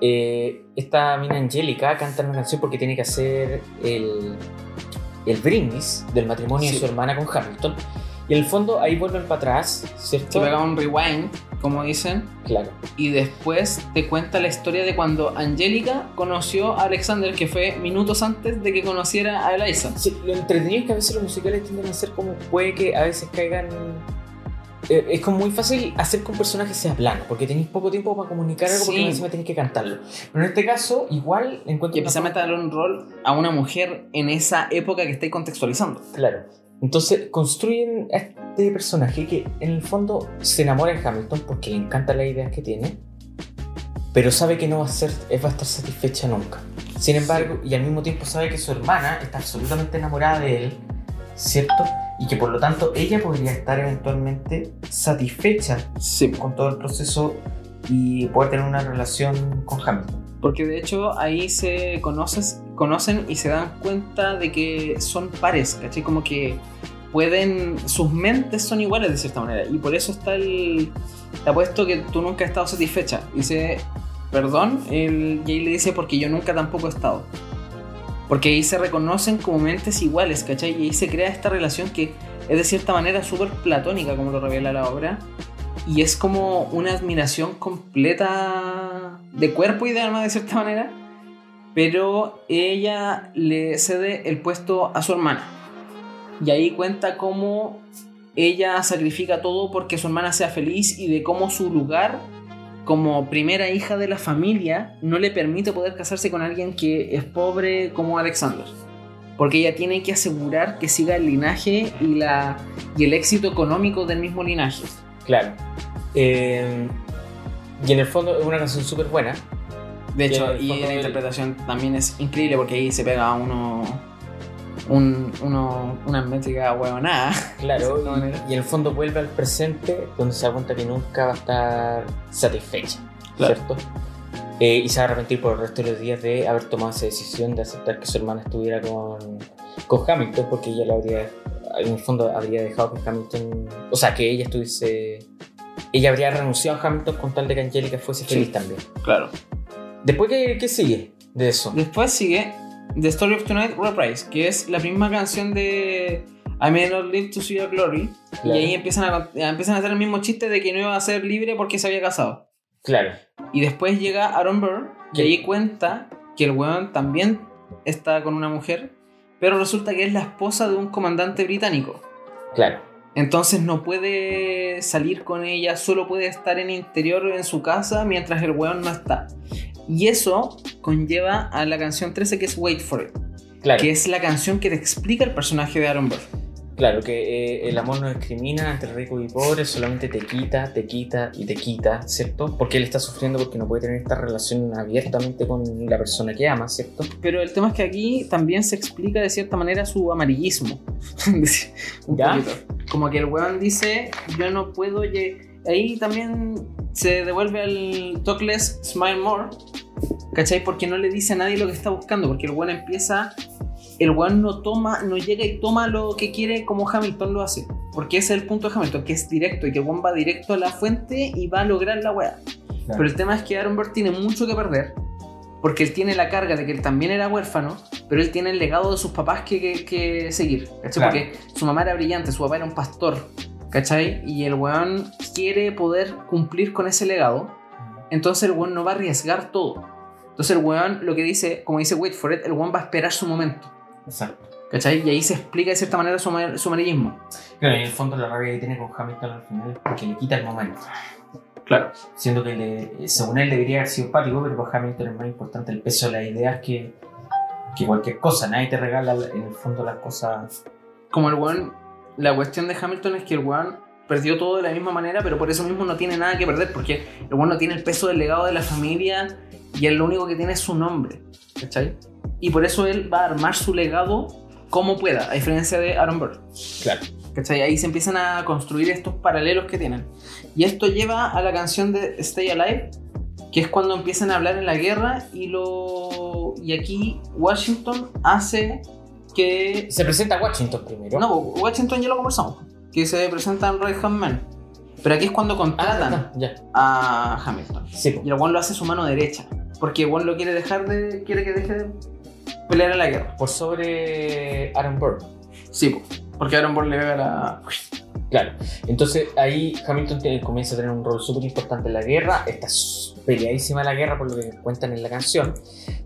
[SPEAKER 2] Eh, esta mina Angélica canta una canción porque tiene que hacer el, el brindis del matrimonio
[SPEAKER 1] Sí.
[SPEAKER 2] de su hermana con Hamilton. Y en el fondo ahí vuelven para atrás, ¿cierto?
[SPEAKER 1] Se pega un rewind, como dicen,
[SPEAKER 2] Claro,
[SPEAKER 1] y después te cuenta la historia de cuando Angélica conoció a Alexander, que fue minutos antes de que conociera a Eliza.
[SPEAKER 2] Sí, lo entretenido es que a veces los musicales tienden a ser como puede que a veces caigan eh, es como muy fácil hacer que un personaje sea plano, porque tenéis poco tiempo para comunicar algo, porque
[SPEAKER 1] Sí.
[SPEAKER 2] encima tenéis que cantarlo. Pero en este caso, igual encuentro.
[SPEAKER 1] Y
[SPEAKER 2] una
[SPEAKER 1] especialmente darle un rol a una mujer en esa época que estáis contextualizando.
[SPEAKER 2] Claro. Entonces construyen a este personaje que en el fondo se enamora de Hamilton porque le encantan las ideas que tiene, pero sabe que no va a, ser, va a estar satisfecha nunca. Sin embargo, y al mismo tiempo sabe que su hermana está absolutamente enamorada de él, ¿cierto? Y que por lo tanto ella podría estar eventualmente satisfecha
[SPEAKER 1] Sí.
[SPEAKER 2] con todo el proceso y poder tener una relación con Hamilton.
[SPEAKER 1] Porque de hecho ahí se conoces, conocen y se dan cuenta de que son pares, ¿cachai? Como que pueden, sus mentes son iguales de cierta manera. Y por eso está el, te apuesto que tú nunca has estado satisfecha. Dice, perdón, el, y ahí le dice, porque yo nunca tampoco he estado. Porque ahí se reconocen como mentes iguales, ¿cachai? Y ahí se crea esta relación que es de cierta manera súper platónica, como lo revela la obra. Y es como una admiración completa de cuerpo y de alma, de cierta manera. Pero ella le cede el puesto a su hermana. Y ahí cuenta cómo ella sacrifica todo porque su hermana sea feliz y de cómo su lugar como primera hija de la familia no le permite poder casarse con alguien que es pobre como Alexander. Porque ella tiene que asegurar que siga el linaje y, la, y el éxito económico del mismo linaje.
[SPEAKER 2] Claro. Eh, y en el fondo es una canción súper buena.
[SPEAKER 1] De hecho, y la
[SPEAKER 2] del-
[SPEAKER 1] interpretación también es increíble porque ahí se pega uno, un, uno una métrica huevonada.
[SPEAKER 2] Claro, y, y en el fondo vuelve al presente donde se da cuenta que nunca va a estar satisfecha,
[SPEAKER 1] Claro.
[SPEAKER 2] ¿cierto? Eh, y se va a arrepentir por el resto de los días de haber tomado esa decisión de aceptar que su hermana estuviera con, con Hamilton, porque ella la habría, en el fondo habría dejado que Hamilton, o sea, que ella estuviese, ella habría renunciado a Hamilton con tal de que Angélica fuese
[SPEAKER 1] Sí.
[SPEAKER 2] feliz también.
[SPEAKER 1] Claro.
[SPEAKER 2] Después, ¿qué, qué sigue de eso?
[SPEAKER 1] Después sigue The Story of Tonight Reprise, que es la misma canción de I May Not Live to See Your Glory.
[SPEAKER 2] Claro.
[SPEAKER 1] Y ahí empiezan a, empiezan a hacer el mismo chiste de que no iba a ser libre porque se había casado.
[SPEAKER 2] Claro,
[SPEAKER 1] Y después llega Aaron Burr
[SPEAKER 2] Sí.
[SPEAKER 1] ahí cuenta que el weón también está con una mujer, pero resulta que es la esposa de un comandante británico.
[SPEAKER 2] claro.
[SPEAKER 1] Entonces no puede salir con ella, solo puede estar en interior en su casa mientras el weón no está. Y eso conlleva a la canción 13 que es Wait for It,
[SPEAKER 2] Claro.
[SPEAKER 1] que es la canción que te explica el personaje de Aaron Burr.
[SPEAKER 2] Claro, que eh, el amor no discrimina entre rico y pobre, solamente te quita, te quita y te quita, ¿cierto? Porque él está sufriendo porque no puede tener esta relación abiertamente con la persona que ama, ¿cierto?
[SPEAKER 1] Pero el tema es que aquí también se explica de cierta manera su amarillismo. Un
[SPEAKER 2] ¿Ya?
[SPEAKER 1] poquito. Como que el weón dice, yo no puedo... lle-". Ahí también se devuelve al Talk Less, Smile More. ¿Cachai? Porque no le dice a nadie lo que está buscando. Porque el weón empieza... El weón no toma, no llega y toma lo que quiere como Hamilton lo hace. Porque ese es el punto de Hamilton, que es directo y que el weón va directo a la fuente y va a lograr la weá. Pero el tema es que Aaron Burr tiene mucho que perder. Porque él tiene la carga de que él también era huérfano, pero él tiene el legado de sus papás que, que- que seguir. ¿cachai?
[SPEAKER 2] Claro.
[SPEAKER 1] Porque su mamá era brillante, su papá era un pastor. ¿Cachai? Y el weón quiere poder cumplir con ese legado. Entonces el weón no va a arriesgar todo. Entonces el weón lo que dice, como dice Wait for it, el weón va a esperar su momento.
[SPEAKER 2] Exacto.
[SPEAKER 1] ¿Cachai? Y ahí se explica de cierta manera su, su amarillismo.
[SPEAKER 2] Claro, en el fondo la rabia que tiene con Hamilton al final es porque le quita el momento.
[SPEAKER 1] Claro.
[SPEAKER 2] Siendo que le- según él debería haber sido empático, pero para Hamilton es más importante el peso de las ideas que, que cualquier cosa. Nadie te regala en el fondo las cosas.
[SPEAKER 1] como el weón, la cuestión de Hamilton es que el weón perdió todo de la misma manera, pero por eso mismo no tiene nada que perder, porque el weón no tiene el peso del legado de la familia y él lo único que tiene es su nombre, ¿cachai? Y por eso él va a armar su legado como pueda, a diferencia de Aaron Burr,
[SPEAKER 2] Claro.
[SPEAKER 1] ¿cachai? Ahí se empiezan a construir estos paralelos que tienen. Y esto lleva a la canción de Stay Alive, que es cuando empiezan a hablar en la guerra y lo y aquí Washington hace que
[SPEAKER 2] Se presenta Washington primero.
[SPEAKER 1] no, Washington ya lo conversamos. Que se presentan Roy Man. Pero aquí es cuando
[SPEAKER 2] Ah,
[SPEAKER 1] contratan
[SPEAKER 2] ya.
[SPEAKER 1] a Hamilton.
[SPEAKER 2] Sí.
[SPEAKER 1] Y el Juan lo hace su mano derecha. Porque Juan lo quiere dejar de. quiere que deje de pelear en la guerra.
[SPEAKER 2] por sobre Aaron Burr.
[SPEAKER 1] Sí, po. porque Aaron Burr le pega la.
[SPEAKER 2] Claro. Entonces ahí Hamilton tiene- comienza a tener un rol súper importante en la guerra. Está peleadísima la guerra por lo que cuentan en la canción.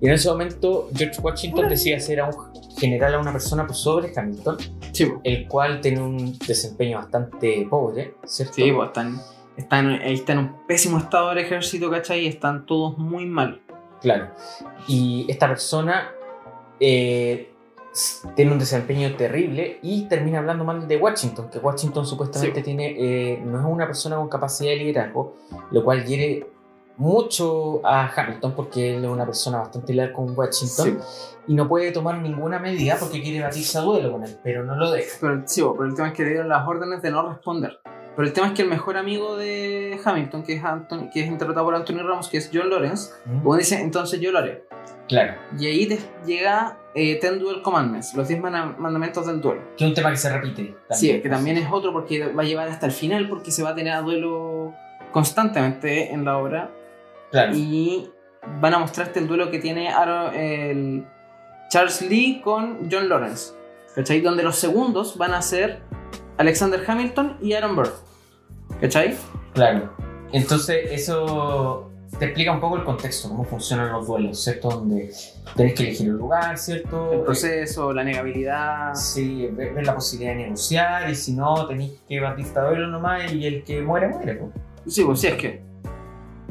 [SPEAKER 2] Y en ese momento George Washington decide hacer a un general a una persona por sobre Hamilton,
[SPEAKER 1] Sí, po.
[SPEAKER 2] el cual tiene un desempeño bastante pobre, ¿cierto?
[SPEAKER 1] Sí, pues están, están, está en un pésimo estado el ejército, ¿cachai? Y están todos muy mal.
[SPEAKER 2] Claro. Y esta persona eh, tiene un desempeño terrible y termina hablando mal de Washington, que Washington supuestamente
[SPEAKER 1] Sí.
[SPEAKER 2] tiene, eh, no es una persona con capacidad de liderazgo, lo cual hiere mucho a Hamilton porque él es una persona bastante leal con Washington y no puede tomar ninguna medida porque quiere batirse a duelo con él, pero no lo deja.
[SPEAKER 1] Pero, sí, pero el tema es que le dieron las órdenes de no responder. Pero el tema es que el mejor amigo de Hamilton, que es, Anthony- que es interpretado por Anthony Ramos, que es John Lawrence, uno dice, entonces yo lo haré.
[SPEAKER 2] Claro,
[SPEAKER 1] Y ahí te llega eh, Ten Duel Commandments, los 10 mana- mandamientos del duelo.
[SPEAKER 2] que es un tema que se repite.
[SPEAKER 1] Sí, que también es otro porque va a llevar hasta el final porque se va a tener a duelo constantemente en la obra
[SPEAKER 2] Claro,
[SPEAKER 1] y van a mostrarte el duelo que tiene Aaron- el Charles Lee con John Lawrence. ¿Cachai? Donde los segundos van a ser Alexander Hamilton y Aaron Burr. ¿Cachai?
[SPEAKER 2] claro. Entonces, eso te explica un poco el contexto, cómo funcionan los duelos, ¿cierto? Donde tenés que elegir un lugar, ¿cierto?
[SPEAKER 1] El proceso, la negabilidad.
[SPEAKER 2] Sí, ver, ver la posibilidad de negociar y si no, tenéis que batirte a duelo nomás y el que muere, muere. pues.
[SPEAKER 1] Sí, pues sí, es que.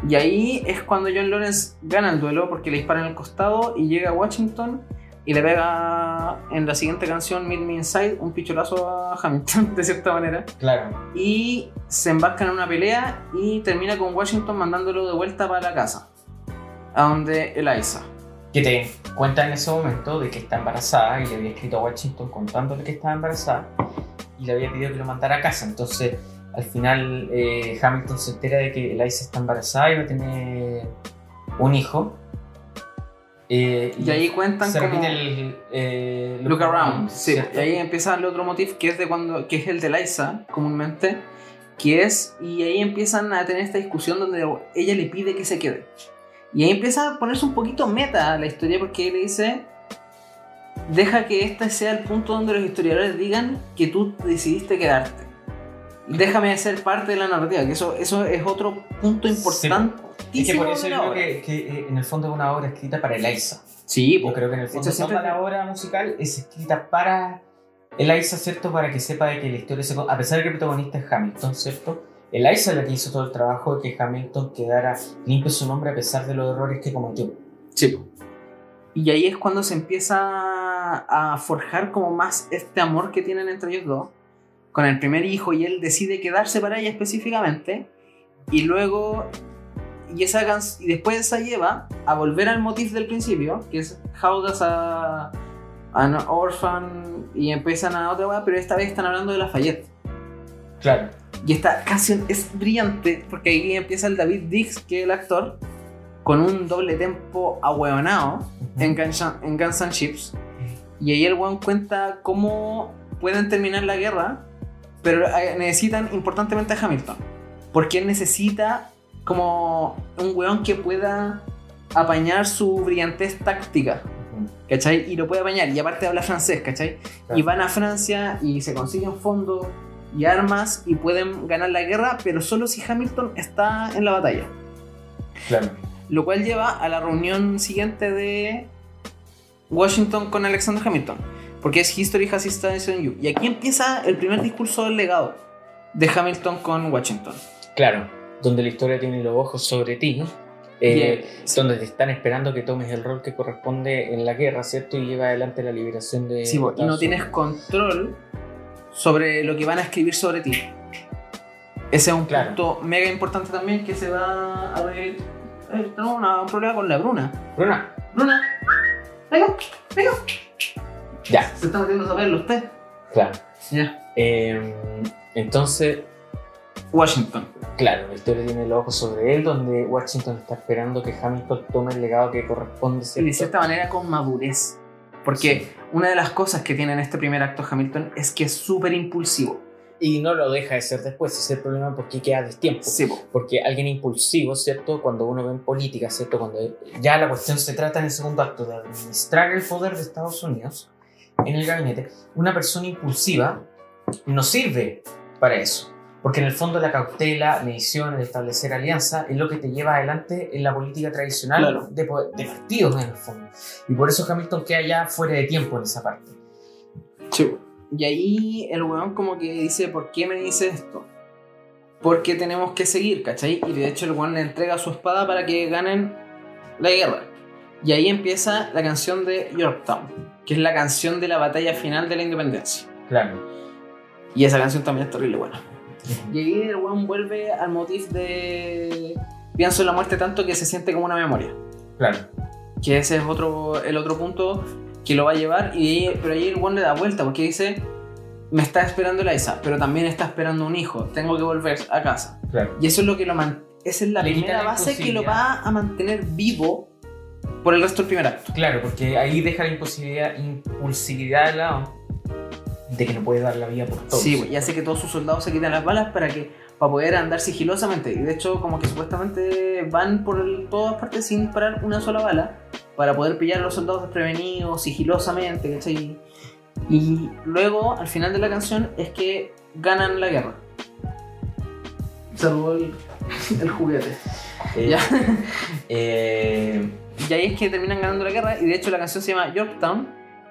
[SPEAKER 1] Y ahí es cuando John Lawrence gana el duelo porque le dispara en el costado y llega a Washington y le pega en la siguiente canción, Meet Me Inside, un picholazo a Hamilton, de cierta manera.
[SPEAKER 2] Claro.
[SPEAKER 1] Y se embarcan en una pelea y termina con Washington mandándolo de vuelta para la casa, a donde Eliza.
[SPEAKER 2] Que te cuenta en ese momento de que está embarazada y le había escrito a Washington contándole que estaba embarazada y le había pedido que lo mandara a casa. Entonces, al final, eh, Hamilton se entera de que Eliza está embarazada y va a tener un hijo. Eh,
[SPEAKER 1] Y ahí cuentan
[SPEAKER 2] se
[SPEAKER 1] como...
[SPEAKER 2] el eh,
[SPEAKER 1] Look Around, sí. Y ahí empieza el otro motif que es de cuando, que es el de Liza, comúnmente, que es, y ahí empiezan a tener esta discusión donde ella le pide que se quede. Y ahí empieza a ponerse un poquito meta la historia porque le dice, deja que este sea el punto donde los historiadores digan que tú decidiste quedarte. Déjame ser parte de la narrativa, que eso, eso es otro punto
[SPEAKER 2] Sí,
[SPEAKER 1] importante.
[SPEAKER 2] Es que por eso yo creo que, que, eh, en el fondo es una obra escrita para Eliza.
[SPEAKER 1] Sí,
[SPEAKER 2] Yo
[SPEAKER 1] po.
[SPEAKER 2] creo que en el fondo toda la obra musical es escrita para Eliza, ¿cierto? Para que sepa de que la historia se... A pesar de que el protagonista es Hamilton, ¿cierto? Eliza es la que hizo todo el trabajo de que Hamilton quedara limpio su nombre a pesar de los errores que cometió.
[SPEAKER 1] Sí. po. Y ahí es cuando se empieza a forjar como más este amor que tienen entre ellos dos, con el primer hijo, y él decide quedarse para ella específicamente, y luego, y, esa y después esa lleva a volver al motif del principio, que es How does a, an orphan, y empiezan a otra weá, pero esta vez están hablando de Lafayette.
[SPEAKER 2] Claro.
[SPEAKER 1] Y esta canción es brillante porque ahí empieza el David Dix, que es el actor, con un doble tempo ahueonado en Guns, en Guns N' Chips. Y ahí el weón cuenta cómo pueden terminar la guerra, pero eh, necesitan importantemente a Hamilton. Porque él necesita como un weón que pueda apañar su brillantez táctica. ¿Cachai? Y lo puede apañar. Y aparte habla francés, ¿cachai?
[SPEAKER 2] Claro.
[SPEAKER 1] Y van a Francia y se consiguen fondos y armas y pueden ganar la guerra, pero solo si Hamilton está en la batalla.
[SPEAKER 2] Claro.
[SPEAKER 1] Lo cual lleva a la reunión siguiente de Washington con Alexander Hamilton. Porque es History Has Its on You. Y aquí empieza el primer discurso del legado de Hamilton con Washington.
[SPEAKER 2] Claro. Donde la historia tiene los ojos sobre ti. eh, donde te están esperando que tomes el rol que corresponde en la guerra, ¿cierto? Y lleva adelante la liberación de.
[SPEAKER 1] Sí, y no tienes control sobre lo que van a escribir sobre ti. Ese es un
[SPEAKER 2] Claro.
[SPEAKER 1] punto mega importante también que se va a ver. Eh, tenemos un problema con la Bruna.
[SPEAKER 2] Bruna,
[SPEAKER 1] Bruna, venga, venga.
[SPEAKER 2] Ya,
[SPEAKER 1] Se está metiendo a saberlo usted.
[SPEAKER 2] claro.
[SPEAKER 1] Ya.
[SPEAKER 2] Eh, entonces,
[SPEAKER 1] Washington.
[SPEAKER 2] claro, la historia tiene los ojos sobre él, donde Washington está esperando que Hamilton tome el legado que corresponde.
[SPEAKER 1] Y de
[SPEAKER 2] ¿cierto?
[SPEAKER 1] cierta manera con madurez. Porque una de las cosas que tiene en este primer acto Hamilton es que es súper impulsivo.
[SPEAKER 2] Y no lo deja de ser después, ese es el problema porque queda destiempo.
[SPEAKER 1] Sí, po.
[SPEAKER 2] Porque alguien impulsivo, ¿cierto? Cuando uno ve en política, ¿cierto? Cuando ya la cuestión se trata en el segundo acto de administrar el poder de Estados Unidos en el gabinete, una persona impulsiva no sirve para eso. Porque en el fondo la cautela, medición, el establecer alianza es lo que te lleva adelante en la política tradicional
[SPEAKER 1] Claro.
[SPEAKER 2] de, de partidos en el fondo. Y por eso Hamilton queda ya fuera de tiempo en esa parte.
[SPEAKER 1] Y ahí el weón como que dice, ¿por qué me dice esto? Porque tenemos que seguir, ¿cachai? Y de hecho el weón le entrega su espada para que ganen la guerra. Y ahí empieza la canción de Yorktown, que es la canción de la batalla final de la independencia.
[SPEAKER 2] Claro.
[SPEAKER 1] Y esa canción también es terrible buena. Y ahí el weón vuelve al motif de... Pienso en la muerte tanto que se siente como una memoria.
[SPEAKER 2] Claro.
[SPEAKER 1] Que ese es otro, el otro punto que lo va a llevar. Y pero ahí el one le da vuelta porque dice: Me está esperando la Isa, pero también está esperando un hijo. Tengo que volver a casa.
[SPEAKER 2] Claro.
[SPEAKER 1] Y eso es lo que lo man- Esa es la
[SPEAKER 2] Le
[SPEAKER 1] primera
[SPEAKER 2] la
[SPEAKER 1] base que lo va a mantener vivo por el resto del primer acto.
[SPEAKER 2] Claro, porque ahí deja la imposibilidad, impulsividad de lado de que no puede dar la vida por todos.
[SPEAKER 1] Sí, y hace que todos sus soldados se quiten las balas para que para poder andar sigilosamente. Y de hecho, como que supuestamente van por el- todas partes sin disparar una sola bala para poder pillar a los soldados desprevenidos sigilosamente, ¿cachai? Y luego, al final de la canción, es que ganan la guerra. Robó el, el juguete.
[SPEAKER 2] Eh,
[SPEAKER 1] Ya.
[SPEAKER 2] eh,
[SPEAKER 1] Y ahí es que terminan ganando la guerra. Y de hecho, la canción se llama Yorktown.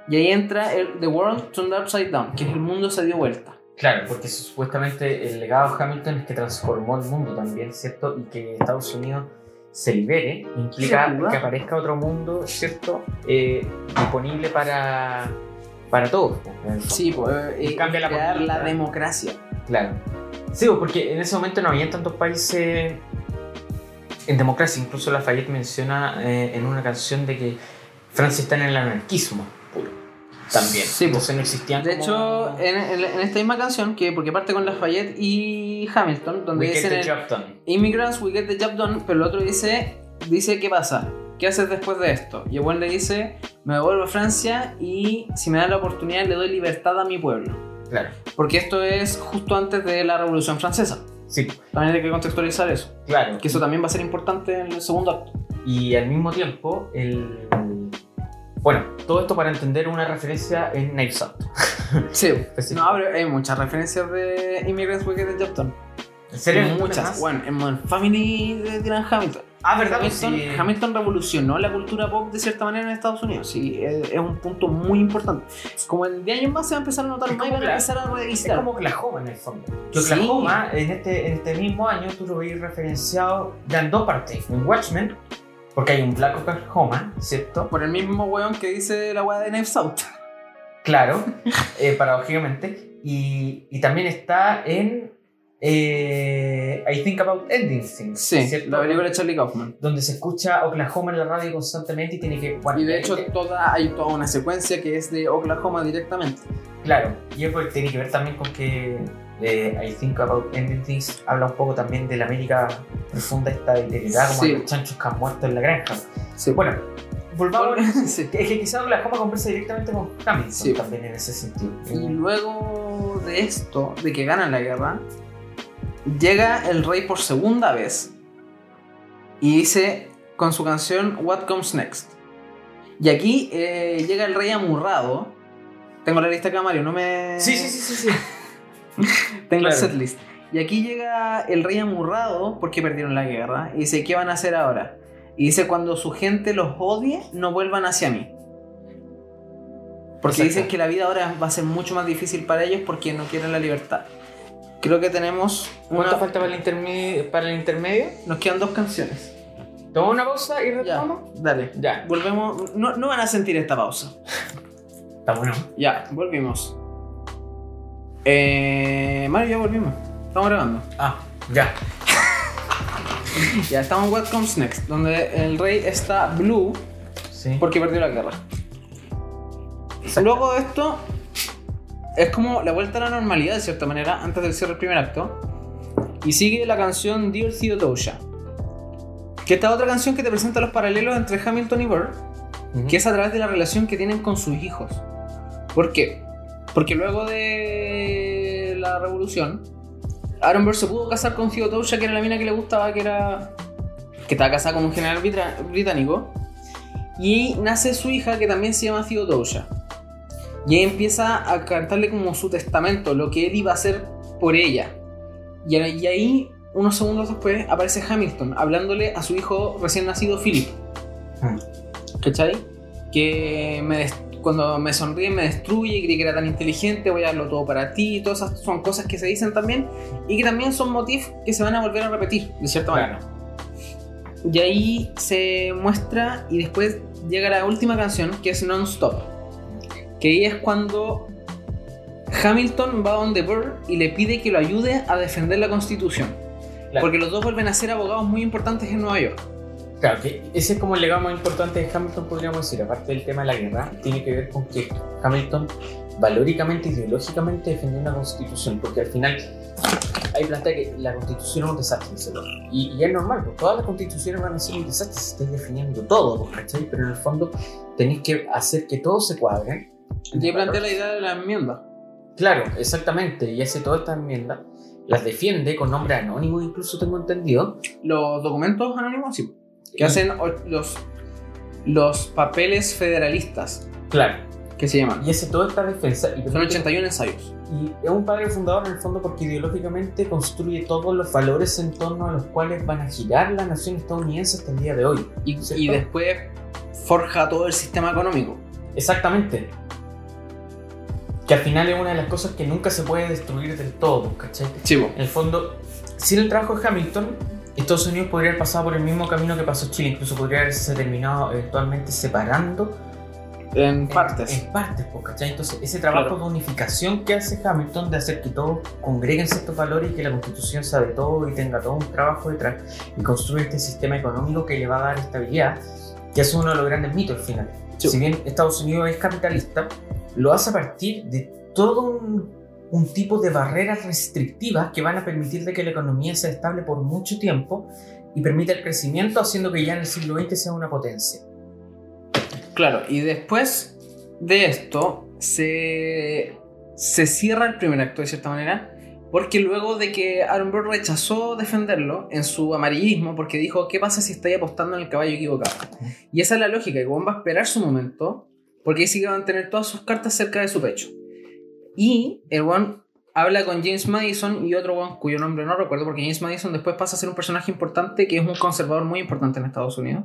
[SPEAKER 1] Y ahí entra el The World Turned Upside Down, que es el mundo se dio vuelta.
[SPEAKER 2] claro, porque supuestamente el legado de Hamilton es que transformó el mundo también, ¿cierto? Y que Estados Unidos se libere implica que aparezca otro mundo, ¿cierto? Eh, disponible para, para todos. pues.
[SPEAKER 1] Sí, pues,
[SPEAKER 2] Y
[SPEAKER 1] eh,
[SPEAKER 2] cambia la
[SPEAKER 1] crear la democracia.
[SPEAKER 2] Claro. Sí, pues, porque en ese momento no había tantos países en democracia. Incluso Lafayette menciona eh, en una canción de que Francia está en el anarquismo puro. También.
[SPEAKER 1] Sí, pues.
[SPEAKER 2] Entonces no existían
[SPEAKER 1] De
[SPEAKER 2] como-
[SPEAKER 1] hecho, en, en- en esta misma canción, que porque parte con Lafayette y Hamilton, donde
[SPEAKER 2] We get
[SPEAKER 1] dicen
[SPEAKER 2] the
[SPEAKER 1] el,
[SPEAKER 2] job done.
[SPEAKER 1] Immigrants, we get the job done, pero el otro dice, dice ¿qué pasa? ¿Qué haces después de esto? Y el buen le dice, me devuelvo a Francia y si me dan la oportunidad le doy libertad a mi pueblo.
[SPEAKER 2] Claro.
[SPEAKER 1] Porque esto es justo antes de la Revolución Francesa.
[SPEAKER 2] Sí,
[SPEAKER 1] También hay que contextualizar eso.
[SPEAKER 2] claro.
[SPEAKER 1] Que eso también va a ser importante en el segundo acto.
[SPEAKER 2] Y al mismo tiempo, el. Bueno, todo esto para entender una referencia en Knives Out.
[SPEAKER 1] Sí. No, pero hay muchas referencias de Immigrants, the job done.
[SPEAKER 2] ¿En serio?
[SPEAKER 1] Muchas. Bueno, en Modern Family de Dylan Hamilton.
[SPEAKER 2] Ah, ¿verdad?
[SPEAKER 1] Hamilton,
[SPEAKER 2] Sí.
[SPEAKER 1] Hamilton revolucionó la cultura pop de cierta manera en Estados Unidos. Sí, es, es un punto muy importante. Como en 10 años más se va a empezar a notar
[SPEAKER 2] Es
[SPEAKER 1] más y van a empezar a
[SPEAKER 2] Es
[SPEAKER 1] revisitar.
[SPEAKER 2] como Oklahoma en el fondo. Que
[SPEAKER 1] Sí.
[SPEAKER 2] Oklahoma, en, este, en este mismo año, tú lo veis referenciado ya en dos partes. En Watchmen, porque hay un Black Oklahoma, ¿cierto?
[SPEAKER 1] Por el mismo weón que dice la weá de Knives Out.
[SPEAKER 2] Claro, eh, paradójicamente. Y, y también está en eh, I Think About Ending Things,
[SPEAKER 1] Sí,
[SPEAKER 2] ¿cierto?
[SPEAKER 1] la película de Charlie Kaufman.
[SPEAKER 2] Donde se escucha Oklahoma en la radio constantemente y tiene que... bueno,
[SPEAKER 1] Y de hecho toda, hay toda una secuencia que es de Oklahoma directamente.
[SPEAKER 2] Claro, y eso tiene que ver también con que eh, I Think About Ending Things habla un poco también de la América profunda, esta deteriorada, como
[SPEAKER 1] Sí.
[SPEAKER 2] los chanchos que han muerto en la granja.
[SPEAKER 1] Sí.
[SPEAKER 2] Bueno, volvamos.
[SPEAKER 1] Sí.
[SPEAKER 2] Es que quizás Oklahoma conversa directamente con Hamilton
[SPEAKER 1] Sí.
[SPEAKER 2] también en ese sentido.
[SPEAKER 1] Y luego de esto, de que ganan la guerra, llega el rey por segunda vez y dice con su canción What Comes Next. Y aquí eh, llega el rey amurrado. Tengo la lista acá, Mario, no me.
[SPEAKER 2] Sí, sí, sí, sí. sí.
[SPEAKER 1] Tengo el
[SPEAKER 2] claro.
[SPEAKER 1] setlist. Y aquí llega el rey amurrado porque perdieron la guerra. Y dice: ¿Qué van a hacer ahora? Y dice: Cuando su gente los odie, no vuelvan hacia mí. Porque
[SPEAKER 2] Exacto.
[SPEAKER 1] dicen que la vida ahora va a ser mucho más difícil para ellos porque no quieren la libertad. Creo que tenemos.
[SPEAKER 2] ¿Cuánto
[SPEAKER 1] Una...
[SPEAKER 2] falta para el, intermedio, para el intermedio?
[SPEAKER 1] Nos quedan dos canciones.
[SPEAKER 2] ¿Toma una pausa y retomamos?
[SPEAKER 1] dale.
[SPEAKER 2] Ya.
[SPEAKER 1] Volvemos. No, no van a sentir esta pausa.
[SPEAKER 2] Está bueno.
[SPEAKER 1] Ya, volvimos. Eh, Mario, ya volvimos. Estamos grabando.
[SPEAKER 2] Ah, ya.
[SPEAKER 1] Ya estamos en What Comes Next, donde el rey está blue
[SPEAKER 2] Sí.
[SPEAKER 1] porque perdió la guerra. Luego de esto, es como la vuelta a la normalidad de cierta manera, antes del cierre del primer acto. Y sigue la canción Dear Theodosia. Que esta otra canción que te presenta los paralelos entre Hamilton y Burr,
[SPEAKER 2] Ujú.
[SPEAKER 1] que es a través de la relación que tienen con sus hijos. ¿Por qué? Porque luego de la revolución, Aaron Burr se pudo casar con Theodosia, que era la mina que le gustaba, que era. que estaba casada con un general británico. Y nace su hija, que también se llama Theodosia. Y ahí empieza a cantarle como su testamento, lo que él iba a hacer por ella. Y, ahí, unos segundos después, aparece Hamilton hablándole a su hijo recién nacido, Philip.
[SPEAKER 2] Mm.
[SPEAKER 1] ¿Cachai? Que me cuando me sonríe me destruye, creí que era tan inteligente, voy a darlo todo para ti. Todas esas son cosas que se dicen también y que también son motifs que se van a volver a repetir, de cierta manera. Y ahí se muestra y después llega la última canción que es Non-Stop. Que ahí es cuando Hamilton va a donde Burr y le pide que lo ayude a defender la constitución.
[SPEAKER 2] Claro.
[SPEAKER 1] Porque los dos vuelven a ser abogados muy importantes en Nueva York.
[SPEAKER 2] Claro, que ese es como el legado más importante de Hamilton, podríamos decir. Aparte del tema de la guerra, tiene que ver con que Hamilton valóricamente, ideológicamente defendió una constitución, porque al final hay plantea que la constitución es un desastre, y, y es normal, pues todas las constituciones van a ser un desastre si estáis definiendo todo, ¿cachai? Pero en el fondo tenéis que hacer que todo se cuadre.
[SPEAKER 1] Y ahí plantea la idea de la enmienda.
[SPEAKER 2] Claro, exactamente, y hace toda esta enmienda, las defiende con nombre anónimo, incluso tengo entendido.
[SPEAKER 1] Los documentos anónimos, sí. Que hacen o- los, los papeles federalistas,
[SPEAKER 2] Claro,
[SPEAKER 1] que se llaman.
[SPEAKER 2] y hace toda esta defensa. Y
[SPEAKER 1] Son 81 ensayos.
[SPEAKER 2] Y es un padre fundador en el fondo porque ideológicamente construye todos los valores en torno a los cuales van a girar la nación estadounidense hasta el día de hoy.
[SPEAKER 1] Y después forja todo el sistema económico.
[SPEAKER 2] Exactamente. Que al final es una de las cosas que nunca se puede destruir del todo, ¿cachai?
[SPEAKER 1] Chivo.
[SPEAKER 2] En el fondo, sin el trabajo de Hamilton, Estados Unidos podría haber pasado por el mismo camino que pasó Chile, incluso podría haberse terminado eventualmente separando
[SPEAKER 1] En partes.
[SPEAKER 2] En, partes, pues, ¿cachai? Entonces, ese trabajo
[SPEAKER 1] Claro.
[SPEAKER 2] de unificación que hace Hamilton, de hacer que todos congreguen ciertos valores y que la constitución sea de todo y tenga todo un trabajo detrás y construye este sistema económico que le va a dar estabilidad, que es uno de los grandes mitos al final.
[SPEAKER 1] Sí.
[SPEAKER 2] Si bien Estados Unidos es capitalista, lo hace a partir de todo un, tipo de barreras restrictivas que van a permitir de que la economía sea estable por mucho tiempo y permita el crecimiento, haciendo que ya en el siglo XX sea una potencia.
[SPEAKER 1] Claro, y después de esto se, se cierra el primer acto de cierta manera, porque luego de que Aaron Burr rechazó defenderlo en su amarillismo, porque dijo, ¿qué pasa si estoy apostando en el caballo equivocado? Y esa es la lógica, que va a esperar su momento, porque ahí sí que van a tener todas sus cartas cerca de su pecho. Y el One habla con James Madison y otro One cuyo nombre no recuerdo, porque James Madison después pasa a ser un personaje importante, que es un conservador muy importante en Estados Unidos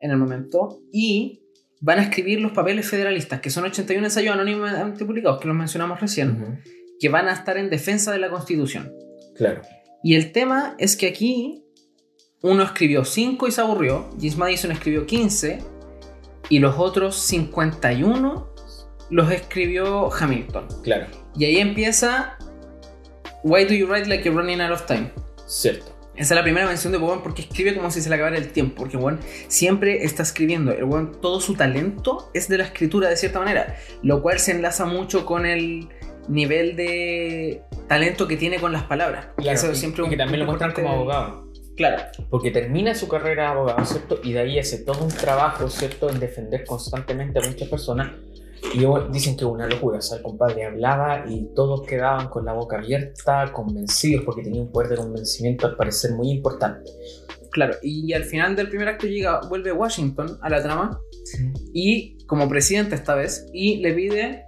[SPEAKER 1] en el momento y van a escribir los papeles federalistas, que son 81 ensayos anónimamente publicados, que los mencionamos recién, que van a estar en defensa de la Constitución.
[SPEAKER 2] Claro.
[SPEAKER 1] Y el tema es que aquí uno escribió 5 y se aburrió, James Madison escribió 15 y los otros 51 los escribió Hamilton.
[SPEAKER 2] Claro.
[SPEAKER 1] Y ahí empieza Why do you write like you're running out of time?
[SPEAKER 2] Cierto.
[SPEAKER 1] Esa es la primera mención de Bowen porque escribe como si se le acabara el tiempo. Porque Bowen siempre está escribiendo. El Bowen, todo su talento es de la escritura de cierta manera. Lo cual se enlaza mucho con el nivel de talento que tiene con las palabras.
[SPEAKER 2] Claro,
[SPEAKER 1] Eso
[SPEAKER 2] y-
[SPEAKER 1] siempre
[SPEAKER 2] y
[SPEAKER 1] un
[SPEAKER 2] que también lo muestran como abogado.
[SPEAKER 1] Claro.
[SPEAKER 2] Porque termina su carrera de abogado, ¿cierto? Y de ahí hace todo un trabajo, ¿cierto? En defender constantemente a muchas personas. Y dicen que una locura, o sea, el compadre hablaba y todos quedaban con la boca abierta, convencidos, porque tenía un poder de convencimiento al parecer muy importante.
[SPEAKER 1] Claro. Y al final del primer acto llega, vuelve Washington a la trama. Y como presidente esta vez. Y le pide,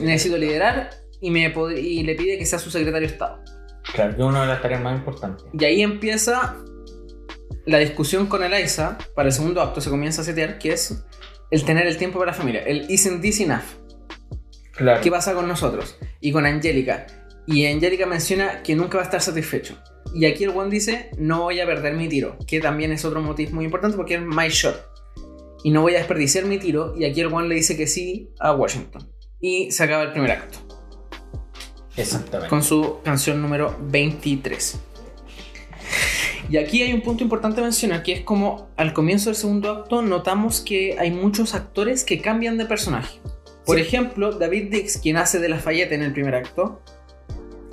[SPEAKER 1] necesito liderar. Y, me y le pide que sea su secretario de Estado.
[SPEAKER 2] Claro, que es una de las tareas más importantes.
[SPEAKER 1] Y ahí empieza la discusión con Eliza. Para el segundo acto se comienza a setear, que es el tener el tiempo para la familia. El isn't this enough?
[SPEAKER 2] Claro.
[SPEAKER 1] ¿Qué pasa con nosotros? Y con Angélica. Y Angélica menciona que nunca va a estar satisfecho. Y aquí el one dice, no voy a perder mi tiro. Que también es otro motivo muy importante porque es my shot. Y no voy a desperdiciar mi tiro. Y aquí el one le dice que sí a Washington. Y se acaba el primer acto.
[SPEAKER 2] Exactamente.
[SPEAKER 1] con su canción número 23. Y aquí hay un punto importante a mencionar, que es como al comienzo del segundo acto notamos que hay muchos actores que cambian de personaje. Por
[SPEAKER 2] Sí.
[SPEAKER 1] ejemplo, David Dix, quien hace de Lafayette en el primer acto,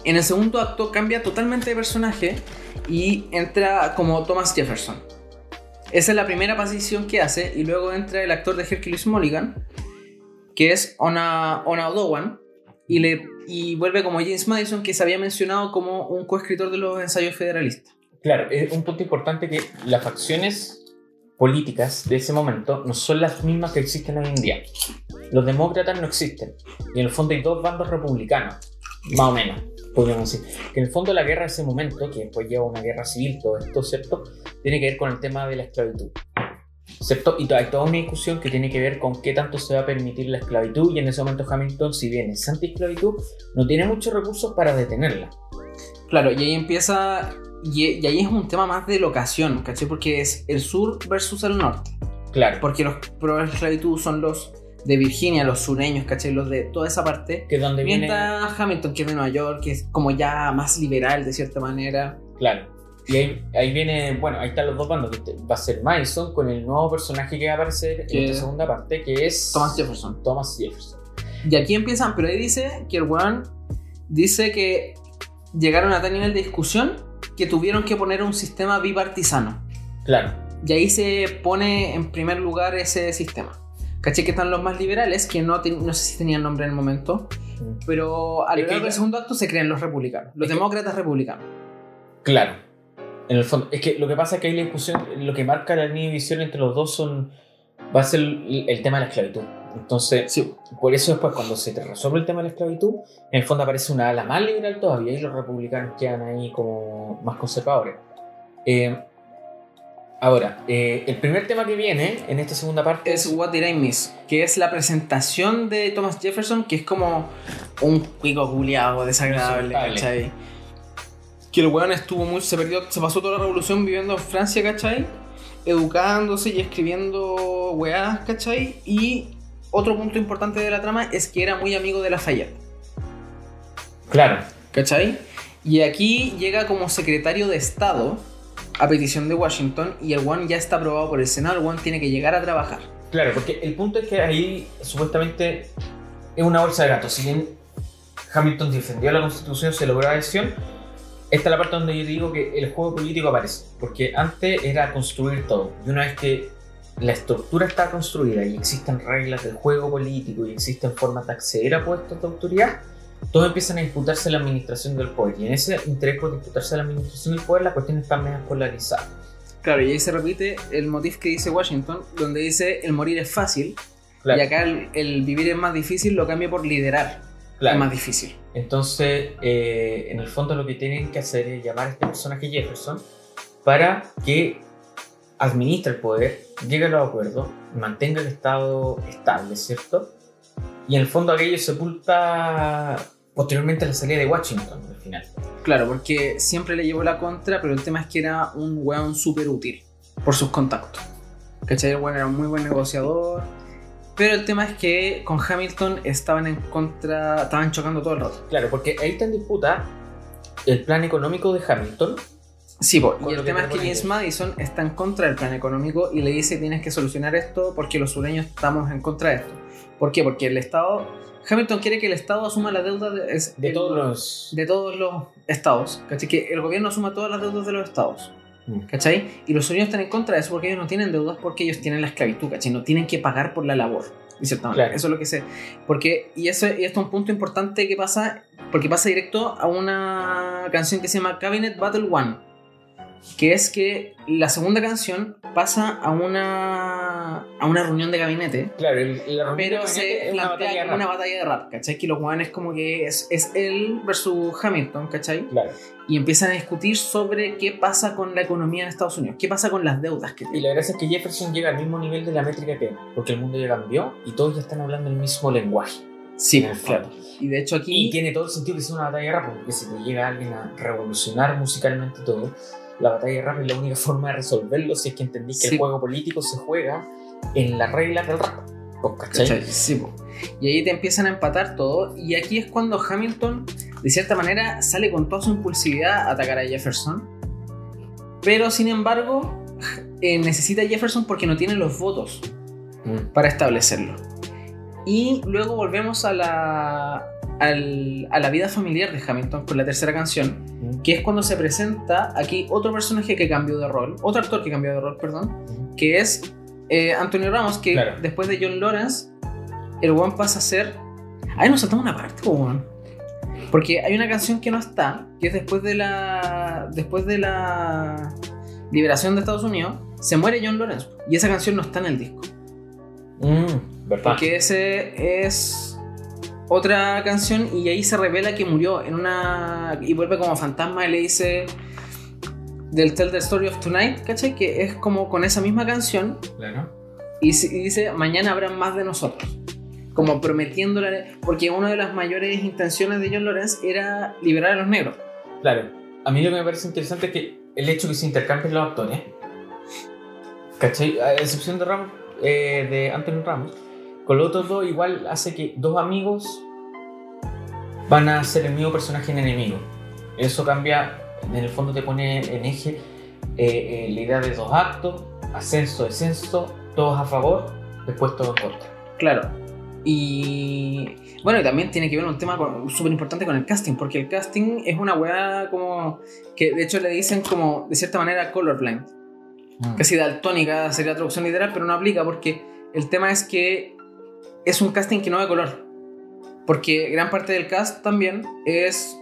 [SPEAKER 1] en el segundo acto cambia totalmente de personaje y entra como Thomas Jefferson. Esa es la primera aparición que hace y luego entra el actor de Hercules Mulligan, que es Ona, Ona Odowan, y, le, y vuelve como James Madison, que se había mencionado como un coescritor de los ensayos federalistas.
[SPEAKER 2] Claro, es un punto importante que las facciones políticas de ese momento no son las mismas que existen hoy en día. Los demócratas no existen. Y en el fondo hay dos bandos republicanos, más o menos. podríamos decir. Que en el fondo la guerra de ese momento, que después lleva una guerra civil, todo esto, ¿cierto? Tiene que ver con el tema de la esclavitud. ¿Cierto? Y hay toda una discusión que tiene que ver con qué tanto se va a permitir la esclavitud y en ese momento Hamilton, si bien es anti-esclavitud, no tiene muchos recursos para detenerla.
[SPEAKER 1] Claro, y ahí empieza, y, y ahí es un tema más de locación, ¿cachai? Porque es el sur versus el norte.
[SPEAKER 2] Claro.
[SPEAKER 1] Porque los pro esclavitud son los de Virginia, los sureños, ¿cachai? Los de toda esa parte.
[SPEAKER 2] Que donde viene...
[SPEAKER 1] Mientras Hamilton, que es de Nueva York, que es como ya más liberal de cierta manera.
[SPEAKER 2] Claro. Y ahí, ahí viene, bueno, ahí están los dos bandos. Va a ser Madison con el nuevo personaje que va a aparecer en esta segunda parte, que es
[SPEAKER 1] Thomas Jefferson.
[SPEAKER 2] Thomas Jefferson.
[SPEAKER 1] Y aquí empiezan, pero ahí dice que el weón dice que llegaron a tal nivel de discusión que tuvieron que poner un sistema bipartisano.
[SPEAKER 2] Claro.
[SPEAKER 1] Y ahí se pone en primer lugar ese sistema. ¿Caché que están los más liberales, que no, no sé si tenían nombre en el momento, pero a lo largo del segundo acto se crean los republicanos, los
[SPEAKER 2] Es que-
[SPEAKER 1] demócratas republicanos.
[SPEAKER 2] Claro. En el fondo, es que lo que pasa es que hay la discusión, lo que marca la línea de visión entre los dos son va a ser el, el tema de la esclavitud. Entonces,
[SPEAKER 1] Sí,
[SPEAKER 2] por eso después cuando se te resuelve el tema de la esclavitud, en el fondo aparece una ala más liberal todavía y los republicanos quedan ahí como más conservadores. Eh, ahora, eh, el primer tema que viene en esta segunda parte
[SPEAKER 1] es What Did I Miss, que es la presentación de Thomas Jefferson, que es como un pico culiado desagradable. Que el weón estuvo muy. se perdió, se pasó toda la revolución viviendo en Francia, ¿cachai? Educándose y escribiendo weás, ¿cachai? Y otro punto importante de la trama es que era muy amigo de Lafayette,
[SPEAKER 2] Claro,
[SPEAKER 1] ¿cachai? Y aquí llega como secretario de Estado a petición de Washington y el weón ya está aprobado por el Senado, el weón tiene que llegar a trabajar.
[SPEAKER 2] claro, porque el punto es que ahí supuestamente es una bolsa de gatos. Si bien Hamilton defendió la constitución, se logró la adhesión, esta es la parte donde yo digo que el juego político aparece. Porque antes era construir todo. Y una vez que la estructura está construida y existen reglas del juego político y existen formas de acceder a puestos de autoridad, todos empiezan a disputarse la administración del poder. Y en ese interés por disputarse la administración del poder, la cuestión está medio polarizada.
[SPEAKER 1] Claro, y ahí se repite el motif que dice Washington, donde dice el morir es fácil,
[SPEAKER 2] Claro,
[SPEAKER 1] y acá el, el vivir es más difícil lo cambia por liderar,
[SPEAKER 2] claro.
[SPEAKER 1] es más difícil.
[SPEAKER 2] Entonces, eh, en el fondo lo que tienen que hacer es llamar a este personaje Jefferson para que administre el poder, llegue a los acuerdos, mantenga el Estado estable, ¿cierto? Y en el fondo aquello sepulta posteriormente la salida de Washington al final.
[SPEAKER 1] Claro, porque siempre le llevó la contra, pero el tema es que era un weón súper útil por sus contactos. ¿Cachai? El weón era un muy buen negociador. Pero el tema es que con Hamilton estaban en contra, estaban chocando todo el rato.
[SPEAKER 2] Claro, porque ahí está en disputa el plan económico de Hamilton.
[SPEAKER 1] Sí, po, y el tema es que James. Madison está en contra del plan económico y le dice tienes que solucionar esto porque los sureños estamos en contra de esto. ¿Por qué? Porque el Estado, Hamilton quiere que el Estado asuma la deuda de, es-
[SPEAKER 2] De
[SPEAKER 1] el-
[SPEAKER 2] todos los...
[SPEAKER 1] de todos los estados, ¿cachai? Que el gobierno asuma todas las deudas de los estados. ¿Cachai? Y los sureños están en contra de eso porque ellos no tienen deudas porque ellos tienen la esclavitud, ¿cachai? No tienen que pagar por la labor, de cierta manera.
[SPEAKER 2] Claro.
[SPEAKER 1] Eso es lo que sé. Porque, y, eso, y esto es un punto importante que pasa, porque pasa directo a una canción que se llama Cabinet Battle One, que es que la segunda canción pasa a una, a una reunión de gabinete.
[SPEAKER 2] Claro, el, la de
[SPEAKER 1] Pero
[SPEAKER 2] gabinete
[SPEAKER 1] se
[SPEAKER 2] una
[SPEAKER 1] plantea una
[SPEAKER 2] rap.
[SPEAKER 1] batalla de rap, ¿cachai? Que los guanes como que es, es él versus Hamilton, ¿cachai?
[SPEAKER 2] Claro.
[SPEAKER 1] Y empiezan a discutir sobre qué pasa con la economía en Estados Unidos, qué pasa con las deudas que
[SPEAKER 2] Y
[SPEAKER 1] tiene.
[SPEAKER 2] la gracia es que Jefferson llega al mismo nivel de la métrica que él, porque el mundo ya cambió y todos ya están hablando el mismo lenguaje.
[SPEAKER 1] Sí,
[SPEAKER 2] fondo.
[SPEAKER 1] Y de hecho aquí...
[SPEAKER 2] Y tiene todo el sentido que sea una batalla de rap, porque si te llega alguien a revolucionar musicalmente todo, la batalla de rap es la única forma de resolverlo si es que entendís que
[SPEAKER 1] Sí.
[SPEAKER 2] el juego político se juega en las reglas del rap. ¿Vos cachai?
[SPEAKER 1] ¿cachai? Sí, po. Y ahí te empiezan a empatar todo. Y aquí es cuando Hamilton, de cierta manera, sale con toda su impulsividad a atacar a Jefferson. Pero sin embargo, eh, necesita a Jefferson porque no tiene los votos
[SPEAKER 2] Mm.
[SPEAKER 1] para establecerlo. Y luego volvemos a la, al- a la vida familiar de Hamilton con la tercera canción,
[SPEAKER 2] Mm.
[SPEAKER 1] que es cuando se presenta aquí otro personaje que cambió de rol, otro actor que cambió de rol, perdón, que es eh, Antonio Ramos, que
[SPEAKER 2] Claro.
[SPEAKER 1] después de John Lawrence, el one pasa a ser... Ahí nos saltamos una parte, weón. Porque hay una canción que no está, que es después de la. Después de la liberación de Estados Unidos, se muere John Lawrence. Y esa canción no está en el disco.
[SPEAKER 2] Mm, ¿Verdad?
[SPEAKER 1] Porque ese es. Otra canción y ahí se revela que murió en una. y vuelve como fantasma y le dice. Del Tell the Story of Tonight, ¿cachai? Que es como con esa misma canción
[SPEAKER 2] Claro.
[SPEAKER 1] y, dice: Mañana habrá más de nosotros. Como prometiéndole. Porque una de las mayores intenciones de John Lawrence era liberar a los negros.
[SPEAKER 2] Claro. A mí lo que me parece interesante es que el hecho que se intercambien los actores, ¿cachai? A excepción de Ramos, eh, de Anthony Ramos, con los otros dos igual hace que dos amigos van a ser el mismo personaje en enemigo. Eso cambia, en el fondo te pone en eje eh, eh, la idea de dos actos, ascenso, descenso, todos a favor, después todos en contra.
[SPEAKER 1] Claro. Y bueno, y también tiene que ver un tema súper importante con el casting, porque el casting es una weá como que de hecho le dicen como de cierta manera colorblind, casi daltónica sería la traducción literal, pero no aplica porque el tema es que es un casting que no ve color, porque gran parte del cast también es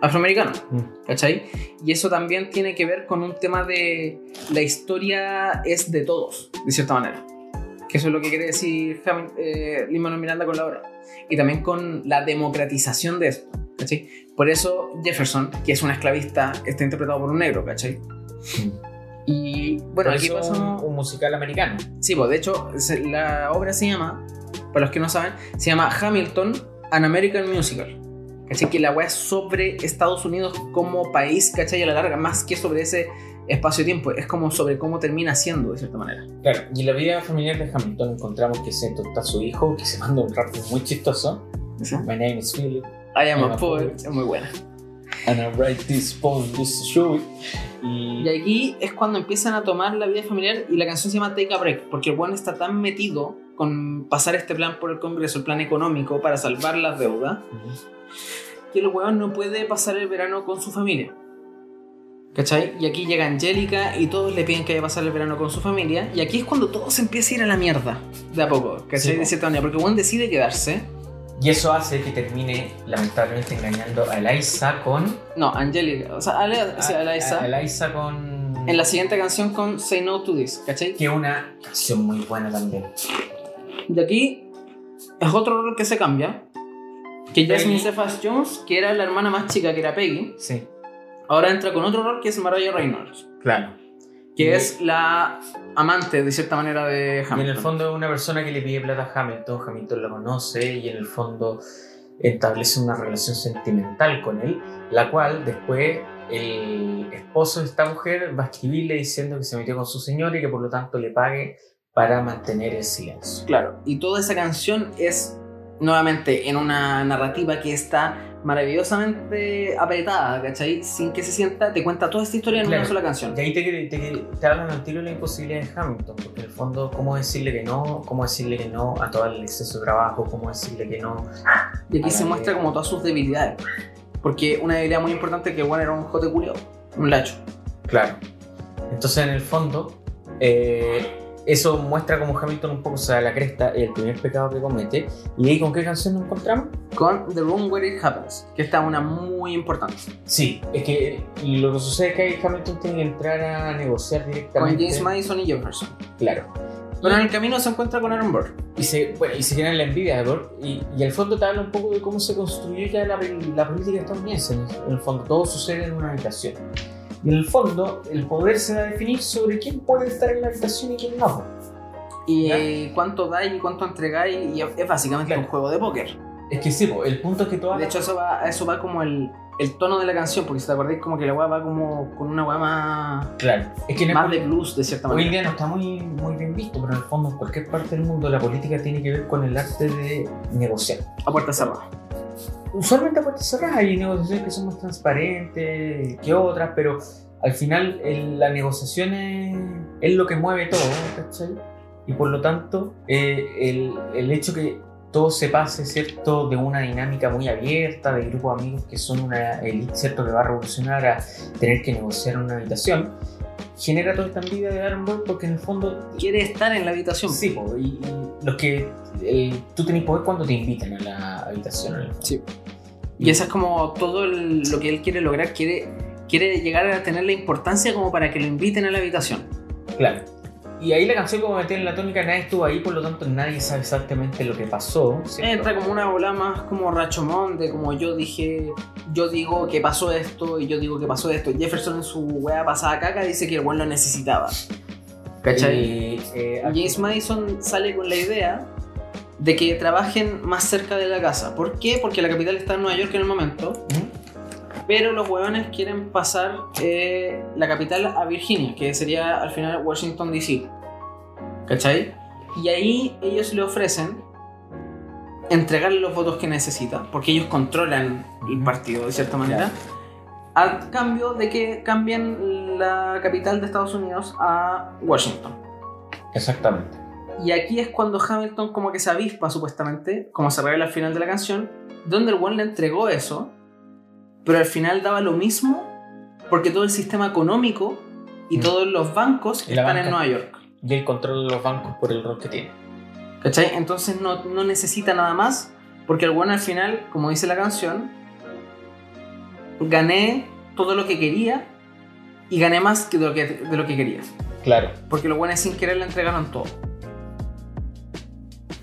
[SPEAKER 1] afroamericano.
[SPEAKER 2] Mm.
[SPEAKER 1] ¿Cachai? Y eso también tiene que ver con un tema de la historia es de todos, de cierta manera. Que eso es lo que quiere decir eh, Lin-Manuel Miranda con la obra. Y también con la democratización de esto, ¿cachai? Por eso Jefferson, que es un esclavista, está interpretado por un negro, ¿cachai? Y bueno,
[SPEAKER 2] Por
[SPEAKER 1] aquí pasa...
[SPEAKER 2] un, un musical americano.
[SPEAKER 1] Sí, pues de hecho la obra se llama, para los que no saben, se llama Hamilton, An American Musical. ¿Cachai? Que la weá es sobre Estados Unidos como país, ¿cachai? A la larga, más que sobre ese espacio-tiempo, es como sobre cómo termina siendo, de cierta manera.
[SPEAKER 2] Claro, y en la vida familiar de Hamilton encontramos que se está su hijo, que se manda un rap muy chistoso. My name is Philip,
[SPEAKER 1] I am
[SPEAKER 2] I'm
[SPEAKER 1] a poet,
[SPEAKER 2] poet.
[SPEAKER 1] es muy buena.
[SPEAKER 2] and I write this poem to show. Y,
[SPEAKER 1] Y aquí es cuando empiezan a tomar la vida familiar y la canción se llama Take a Break, porque el buen está tan metido con pasar este plan por el Congreso, el plan económico para salvar las deudas, que el weón no puede pasar el verano con su familia. ¿Cachai? Y aquí llega Angélica y todos le piden que vaya a pasar el verano con su familia. Y aquí es cuando todo se empieza a ir a la mierda. De a poco, ¿cachai?
[SPEAKER 2] Sí,
[SPEAKER 1] de cierta manera. Porque Juan decide quedarse.
[SPEAKER 2] y eso hace que termine lamentablemente engañando a Eliza con.
[SPEAKER 1] No, Angélica. O sea, o sea,
[SPEAKER 2] a-
[SPEAKER 1] Eliza,
[SPEAKER 2] a Eliza con.
[SPEAKER 1] En la siguiente canción con Say No to This, ¿cachai?
[SPEAKER 2] Que una canción muy buena también.
[SPEAKER 1] De aquí es otro rol que se cambia. Que Jasmine
[SPEAKER 2] Peggy.
[SPEAKER 1] Cephas Jones, que era la hermana más chica, que era Peggy,
[SPEAKER 2] Sí,
[SPEAKER 1] ahora entra con otro rol que es Mariah Reynolds.
[SPEAKER 2] claro.
[SPEAKER 1] Que
[SPEAKER 2] Y-
[SPEAKER 1] es la amante, de cierta manera, de
[SPEAKER 2] Y
[SPEAKER 1] Hamilton.
[SPEAKER 2] en el fondo es una persona que le pide plata a Hamilton, Hamilton la conoce y en el fondo establece una relación sentimental con él, la cual después el esposo de esta mujer va a escribirle diciendo que se metió con su señor y que por lo tanto le pague para mantener el silencio.
[SPEAKER 1] Claro, y toda esa canción es nuevamente en una narrativa que está maravillosamente apretada, ¿cachai? Sin que se sienta, te cuenta toda esta historia en
[SPEAKER 2] Claro.
[SPEAKER 1] una sola canción.
[SPEAKER 2] Y ahí te, te, te hablan al tiro de la imposibilidad de Hamilton, porque en el fondo, ¿cómo decirle que no? ¿Cómo decirle que no a todo el exceso de trabajo? ¿Cómo decirle que no?
[SPEAKER 1] Y aquí se muestra como todas sus debilidades. Porque una debilidad muy importante es que Juan era un jote culiao, un lacho.
[SPEAKER 2] Claro. Entonces, en el fondo, eh, eso muestra como Hamilton un poco se da la cresta, el primer pecado que comete. ¿Y ahí con qué canción nos encontramos?
[SPEAKER 1] Con The Room Where It Happens, que esta es una muy importante.
[SPEAKER 2] Sí, es que lo que sucede es que Hamilton tiene que entrar a negociar
[SPEAKER 1] Con
[SPEAKER 2] directamente.
[SPEAKER 1] James Madison y Jefferson.
[SPEAKER 2] Claro.
[SPEAKER 1] Pero en el camino se encuentra con Aaron Burr.
[SPEAKER 2] Y se, bueno, y se genera la envidia de Burr. Y, y al fondo te habla un poco de cómo se construyó ya la, la política estadounidense. En, en el fondo, todo sucede en una habitación. Y en el fondo, el poder se va a definir sobre quién puede estar en la habitación y quién no.
[SPEAKER 1] Y eh, cuánto dais y cuánto entregáis, y es básicamente
[SPEAKER 2] Claro.
[SPEAKER 1] un juego de póker.
[SPEAKER 2] Es que sí, po, el punto es que toda
[SPEAKER 1] De hecho, eso va, eso va como el, el tono de la canción, porque si te acordáis, como que la weá va como con una weá más,
[SPEAKER 2] Claro. Es que
[SPEAKER 1] más de blues, de cierta
[SPEAKER 2] Hoy en
[SPEAKER 1] manera.
[SPEAKER 2] día no está muy, muy bien visto, pero en el fondo en cualquier parte del mundo la política tiene que ver con el arte de negociar.
[SPEAKER 1] A puerta cerrada.
[SPEAKER 2] Usualmente a puertas cerradas hay negociaciones que son más transparentes que otras, pero al final el- la negociación es, es lo que mueve todo, ¿cachai? Y por lo tanto, eh, el, el hecho que todo se pase, ¿cierto? De una dinámica muy abierta, de grupos de amigos que son una elite, ¿cierto? Que va a revolucionar a tener que negociar una habitación, genera toda esta envidia de Aaron porque en el fondo
[SPEAKER 1] Quiere estar en la habitación.
[SPEAKER 2] Sí, y, y los que eh, tú tenés poder cuando te invitan a la habitación. el.
[SPEAKER 1] Sí. Y eso es como todo el- lo que él quiere lograr. Quiere, quiere llegar a tener la importancia como para que lo inviten a la habitación.
[SPEAKER 2] Claro. Y ahí la canción como meter en la tónica, nadie estuvo ahí, por lo tanto nadie sabe exactamente lo que pasó. ¿cierto?
[SPEAKER 1] Entra como una bola más como Rachomón, de como yo dije, yo digo que pasó esto y yo digo que pasó esto. Jefferson en su wea pasada caca dice que el weón lo necesitaba. ¿Cachai?
[SPEAKER 2] Y, eh,
[SPEAKER 1] James Madison sale con la idea de que trabajen más cerca de la casa. ¿Por qué? Porque la capital está en Nueva York en el momento,
[SPEAKER 2] ¿Mm?
[SPEAKER 1] pero los hueones quieren pasar eh, la capital a Virginia, que sería al final Washington DC. ¿Cachai? Y ahí ellos le ofrecen entregarle los votos que necesita, porque ellos controlan el partido de cierta manera, a cambio de que cambien la capital de Estados Unidos a Washington.
[SPEAKER 2] Exactamente.
[SPEAKER 1] Y aquí es cuando Hamilton como que se avispa supuestamente, como se revela al final de la canción, donde el one le entregó eso, pero al final daba lo mismo porque todo el sistema económico y
[SPEAKER 2] Mm.
[SPEAKER 1] todos los bancos
[SPEAKER 2] Y
[SPEAKER 1] están
[SPEAKER 2] banca.
[SPEAKER 1] en Nueva York.
[SPEAKER 2] Y él controla los bancos por el rol que tiene.
[SPEAKER 1] ¿Cachai? Entonces no, no necesita nada más porque el one al final, como dice la canción, gané todo lo que quería y gané más que de lo que, de lo que quería.
[SPEAKER 2] Claro.
[SPEAKER 1] Porque los buenos sin querer le entregaron todo.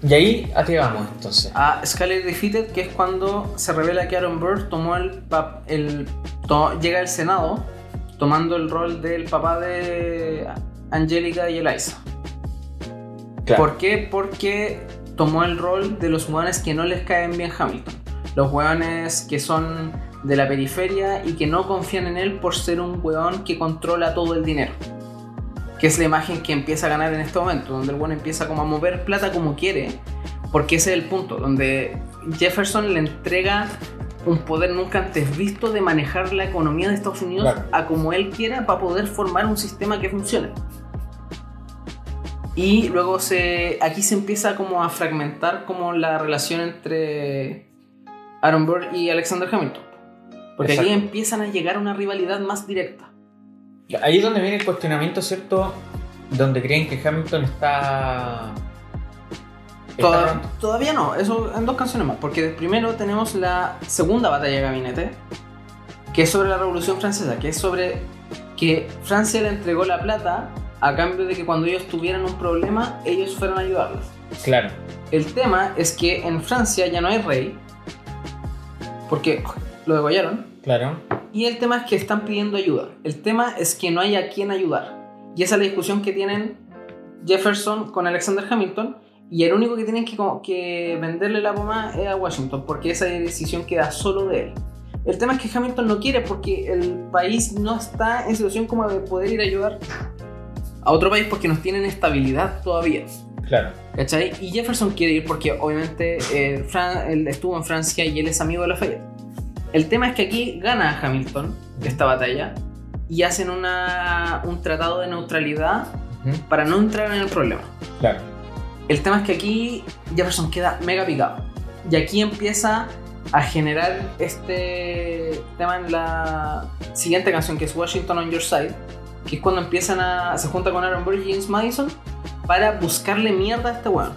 [SPEAKER 2] Y ahí, ¿a qué vamos entonces?
[SPEAKER 1] a Skyler Defeated, que es cuando se revela que Aaron Burr tomó el, pap- el to- llega al Senado tomando el rol del papá de Angélica y Eliza.
[SPEAKER 2] Claro.
[SPEAKER 1] ¿Por qué? Porque tomó el rol de los hueones que no les caen bien Hamilton. Los hueones que son de la periferia y que no confían en él por ser un hueón que controla todo el dinero. Que es la imagen que empieza a ganar en este momento, donde el hueón empieza como a mover plata como quiere, porque ese es el punto, donde Jefferson le entrega un poder nunca antes visto de manejar la economía de Estados Unidos
[SPEAKER 2] Claro.
[SPEAKER 1] a como él quiera para poder formar un sistema que funcione. Y luego se, aquí se empieza como a fragmentar como la relación entre Aaron Burr y Alexander Hamilton. Porque aquí
[SPEAKER 2] Exacto.
[SPEAKER 1] empiezan a llegar a una rivalidad más directa.
[SPEAKER 2] Ahí es donde viene el cuestionamiento, ¿cierto? Donde creen que Hamilton está. está pronto.
[SPEAKER 1] todavía no, eso en dos canciones más. Porque primero tenemos la segunda batalla de gabinete, que es sobre la Revolución Francesa, que es sobre que Francia le entregó la plata a cambio de que cuando ellos tuvieran un problema, ellos fueran a ayudarlos.
[SPEAKER 2] Claro.
[SPEAKER 1] El tema es que en Francia ya no hay rey, porque lo degollaron,
[SPEAKER 2] Claro.
[SPEAKER 1] y el tema es que están pidiendo ayuda. El tema es que no hay a quién ayudar. Y esa es la discusión que tienen Jefferson con Alexander Hamilton, y el único que tienen que, venderle la bomba es a Washington, porque esa decisión queda solo de él. El tema es que Hamilton no quiere porque el país no está en situación como de poder ir a ayudar a otro país porque no tienen estabilidad todavía.
[SPEAKER 2] Claro.
[SPEAKER 1] ¿Cachai? Y Jefferson quiere ir porque obviamente eh, Fran- él estuvo en Francia y él es amigo de Lafayette. El tema es que aquí gana Hamilton esta batalla y hacen una, un tratado de neutralidad
[SPEAKER 2] Ujú.
[SPEAKER 1] para no entrar en el problema.
[SPEAKER 2] Claro.
[SPEAKER 1] El tema es que aquí Jefferson queda mega picado. Y aquí empieza a generar este tema en la siguiente canción que es Washington on Your Side, que es cuando empiezan a. se junta con Aaron Burr y James Madison para buscarle mierda a este weón.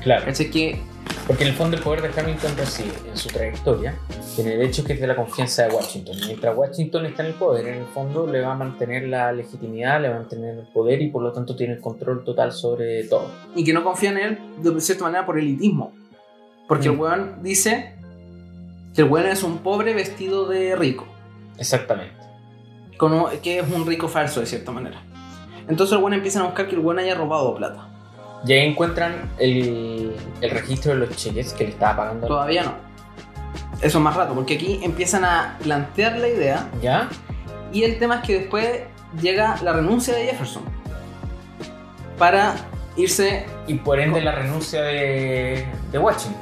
[SPEAKER 2] Claro.
[SPEAKER 1] ¿Cachai? Que
[SPEAKER 2] Porque en el fondo el poder de Hamilton reside en su trayectoria, en el hecho que es de la confianza de Washington. Mientras Washington está en el poder, en el fondo le va a mantener la legitimidad, le va a mantener el poder y por lo tanto tiene el control total sobre todo.
[SPEAKER 1] y que no confían en él de cierta manera por elitismo. Porque el
[SPEAKER 2] Mm.
[SPEAKER 1] weón dice que el weón es un pobre vestido de rico.
[SPEAKER 2] Exactamente.
[SPEAKER 1] un- que es un rico falso de cierta manera. Entonces el weón empiezan a buscar que el weón haya robado plata.
[SPEAKER 2] Y ahí encuentran el, el registro de los cheques que le estaba pagando.
[SPEAKER 1] Todavía no. Eso es más rato, porque aquí empiezan a plantear la idea
[SPEAKER 2] ¿Ya?
[SPEAKER 1] y el tema es que después llega la renuncia de Jefferson para irse...
[SPEAKER 2] Y por ende la renuncia de, de Washington.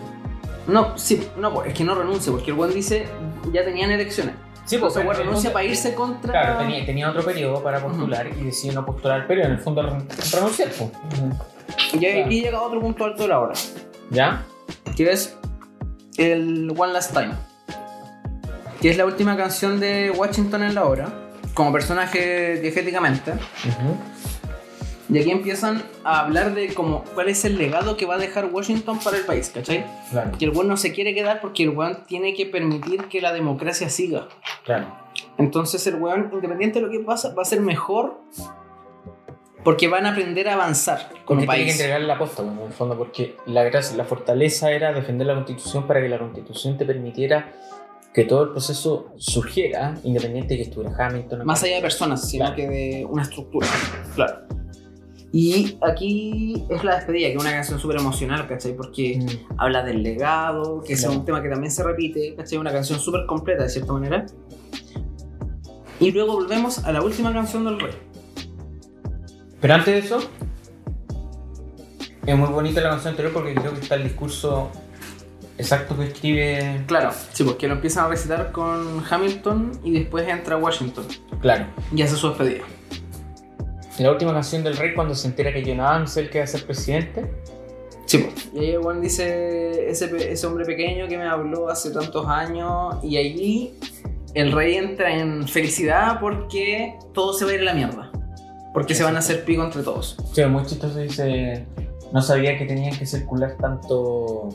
[SPEAKER 1] No, sí, no, pues, es que no renuncia, porque el weón dice ya tenían elecciones.
[SPEAKER 2] Sí,
[SPEAKER 1] weón
[SPEAKER 2] pero-
[SPEAKER 1] renuncia para irse contra...
[SPEAKER 2] Claro, tenía, tenía otro periodo para postular y decidió no postular, pero en el fondo ren- renunciar. pues.
[SPEAKER 1] Y aquí llega otro punto alto de la hora.
[SPEAKER 2] ¿Ya?
[SPEAKER 1] que es el One Last Time, que es la última canción de Washington en la obra, como personaje diegéticamente. Y aquí empiezan a hablar de como cuál es el legado que va a dejar Washington para el país, ¿cachai?
[SPEAKER 2] Claro,
[SPEAKER 1] Que el weón no se quiere quedar porque el weón tiene que permitir que la democracia siga.
[SPEAKER 2] claro.
[SPEAKER 1] Entonces el weón, independiente de lo que pasa, va a ser mejor Porque van a aprender a avanzar como
[SPEAKER 2] Porque tiene que
[SPEAKER 1] país.
[SPEAKER 2] entregar la posta, bueno, en el fondo, porque la, gracia- la fortaleza era defender la constitución para que la constitución te permitiera que todo el proceso surgiera, independiente de que estuviera Hamilton.
[SPEAKER 1] Más allá de personas, sino
[SPEAKER 2] Claro.
[SPEAKER 1] que de una estructura. Claro. Y aquí es la despedida, que es una canción súper emocional, ¿cachai? Porque
[SPEAKER 2] Mm,
[SPEAKER 1] habla del legado, que
[SPEAKER 2] Claro.
[SPEAKER 1] es un tema que también se repite, ¿cachai? Una canción súper completa de cierta manera. Y luego volvemos a la última canción del rey.
[SPEAKER 2] Pero antes de eso, es muy bonita la canción anterior porque creo que está el discurso exacto que escribe.
[SPEAKER 1] Claro, sí, porque lo empiezan a recitar con Hamilton y después entra Washington
[SPEAKER 2] Claro.
[SPEAKER 1] y hace su despedida.
[SPEAKER 2] La última canción del rey, cuando se entera que John Adams es el que va a ser presidente.
[SPEAKER 1] Sí. Y ahí Juan dice, ese, ese hombre pequeño que me habló hace tantos años, y allí el rey entra en felicidad porque todo se va a ir a la mierda. Porque se van a hacer pico entre todos.
[SPEAKER 2] Sí, muy chistoso. Dice: No sabía que tenían que circular tanto.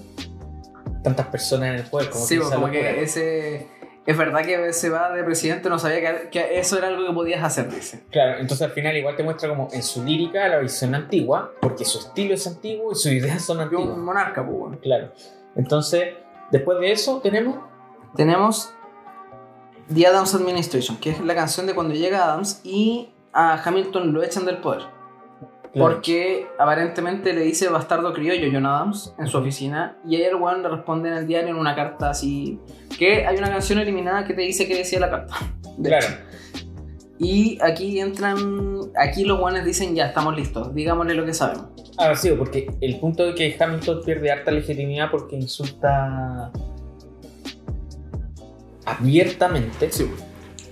[SPEAKER 2] tantas personas en el poder. Como
[SPEAKER 1] sí,
[SPEAKER 2] que
[SPEAKER 1] pues, como que ese... Es verdad que se va de presidente, no sabía que, que eso era algo que podías hacer, dice.
[SPEAKER 2] Claro, entonces al final igual te muestra como en su lírica la visión antigua, porque su estilo es antiguo y sus ideas son
[SPEAKER 1] Yo
[SPEAKER 2] antiguas.
[SPEAKER 1] un monarca, pues, bueno.
[SPEAKER 2] Claro. Entonces, después de eso tenemos.
[SPEAKER 1] Tenemos The Adams Administration, que es la canción de cuando llega Adams y a Hamilton lo echan del poder. Porque aparentemente le dice bastardo criollo John Adams en su oficina y ahí el weón le responde en el diario en una carta así que hay una canción eliminada que te dice que decía la carta. De
[SPEAKER 2] Claro.
[SPEAKER 1] hecho. Y aquí entran, aquí los weones dicen ya estamos listos, digámosle lo que sabemos.
[SPEAKER 2] Ah, sí, porque el punto de que Hamilton pierde harta legitimidad porque insulta abiertamente
[SPEAKER 1] Sí.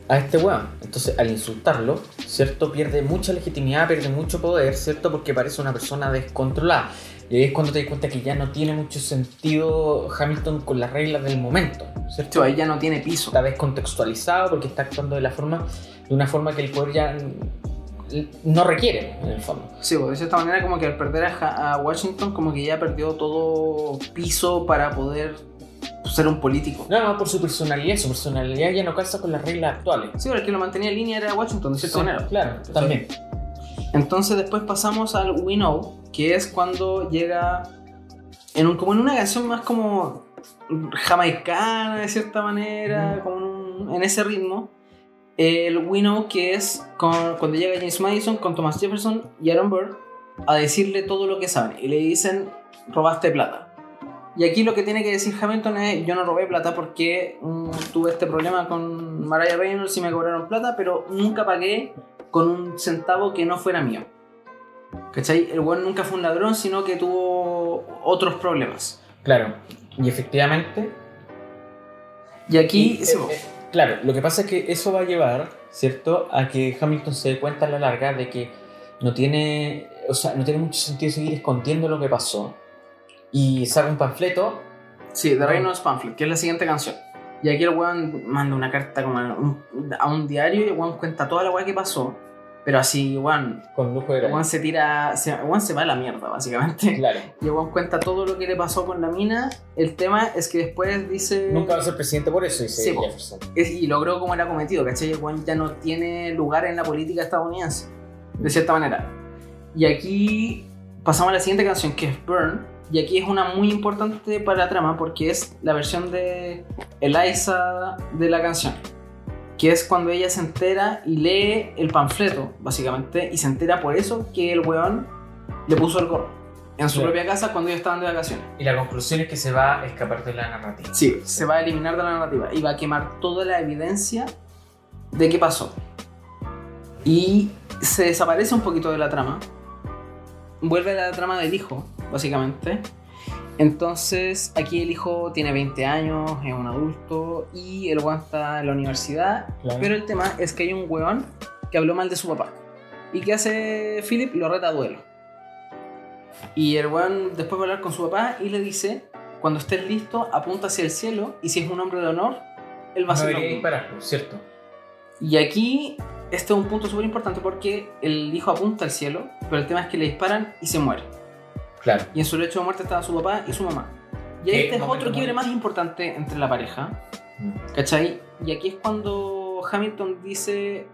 [SPEAKER 2] A este weón. Entonces, al insultarlo, ¿cierto? Pierde mucha legitimidad, pierde mucho poder, ¿cierto? Porque parece una persona descontrolada. Y ahí es cuando te das cuenta que ya no tiene mucho sentido Hamilton con las reglas del momento, ¿cierto?
[SPEAKER 1] ahí ya no tiene piso.
[SPEAKER 2] Está descontextualizado porque está actuando de la forma de una forma que el poder ya no requiere, en el fondo.
[SPEAKER 1] Sí, pues, de cierta manera como que al perder a, a Washington como que ya perdió todo piso para poder ser un político.
[SPEAKER 2] No, no, por su personalidad, su personalidad ya no calza con las reglas actuales.
[SPEAKER 1] Sí, pero el que lo mantenía en línea era Washington, de cierta
[SPEAKER 2] Sí,
[SPEAKER 1] manera.
[SPEAKER 2] Claro, también.
[SPEAKER 1] Entonces después pasamos al We Know, que es cuando llega en un, como en una canción más como jamaicana de cierta manera,
[SPEAKER 2] Ujú.
[SPEAKER 1] como en, un- en ese ritmo. El We Know que es con- cuando llega James Madison con Thomas Jefferson y Aaron Burr a decirle todo lo que saben y le dicen robaste plata. Y aquí lo que tiene que decir Hamilton es yo no robé plata porque mm, tuve este problema con Mariah Reynolds y me cobraron plata, pero nunca pagué con un centavo que no fuera mío. ¿Cachai? El weón nunca fue un ladrón, sino que tuvo otros problemas.
[SPEAKER 2] Claro. Y efectivamente.
[SPEAKER 1] Y aquí,
[SPEAKER 2] y, eh, eh, claro, lo que pasa es que eso va a llevar, ¿cierto?, a que Hamilton se dé cuenta a la larga de que no tiene. O sea, no tiene mucho sentido seguir escondiendo lo que pasó. Y saca un panfleto.
[SPEAKER 1] sí, The Reynolds Pamphlet, que es la siguiente canción. Y aquí el weón manda una carta como a un, a un diario y el weón cuenta toda la weá que pasó. Pero así, weón,
[SPEAKER 2] Con lujo de
[SPEAKER 1] weón se tira, se, weón se va a la mierda, básicamente.
[SPEAKER 2] Claro.
[SPEAKER 1] Y el weón cuenta todo lo que le pasó con la mina. El tema es que después dice...
[SPEAKER 2] Nunca va a ser presidente por eso, dice
[SPEAKER 1] Sí.
[SPEAKER 2] Jefferson.
[SPEAKER 1] es- y logró como era cometido, ¿cachai? El weón ya no tiene lugar en la política estadounidense, de cierta manera. Y aquí pasamos a la siguiente canción, que es Burn, y aquí es una muy importante para la trama porque es la versión de Eliza de la canción, que es cuando ella se entera y lee el panfleto, básicamente, y se entera por eso que el weón le puso el gorro en su propia casa cuando ellos estaban de vacaciones.
[SPEAKER 2] Y la conclusión es que se va a escapar de la narrativa.
[SPEAKER 1] Sí, se va a eliminar de la narrativa y va a quemar toda la evidencia de qué pasó. Y se desaparece un poquito de la trama. Vuelve a la trama del hijo, básicamente. Entonces, aquí el hijo tiene 20 años, es un adulto y el weón está en la universidad.
[SPEAKER 2] Claro.
[SPEAKER 1] Pero el tema es que hay un weón que habló mal de su papá. ¿Y qué hace Philip? Lo reta a duelo. Y el weón después va a hablar con su papá y le dice, cuando estés listo, apunta hacia el cielo y si es un hombre de honor, él va a ser lo
[SPEAKER 2] debería
[SPEAKER 1] mismo".
[SPEAKER 2] disparar, cierto.
[SPEAKER 1] Y aquí, este es un punto súper importante porque el hijo apunta al cielo, pero el tema es que le disparan y se muere.
[SPEAKER 2] Claro.
[SPEAKER 1] Y en su lecho de muerte estaba su papá y su mamá. Y
[SPEAKER 2] Qué
[SPEAKER 1] este es otro quiebre más importante entre la pareja, ¿cachai? Y aquí es cuando Hamilton dice,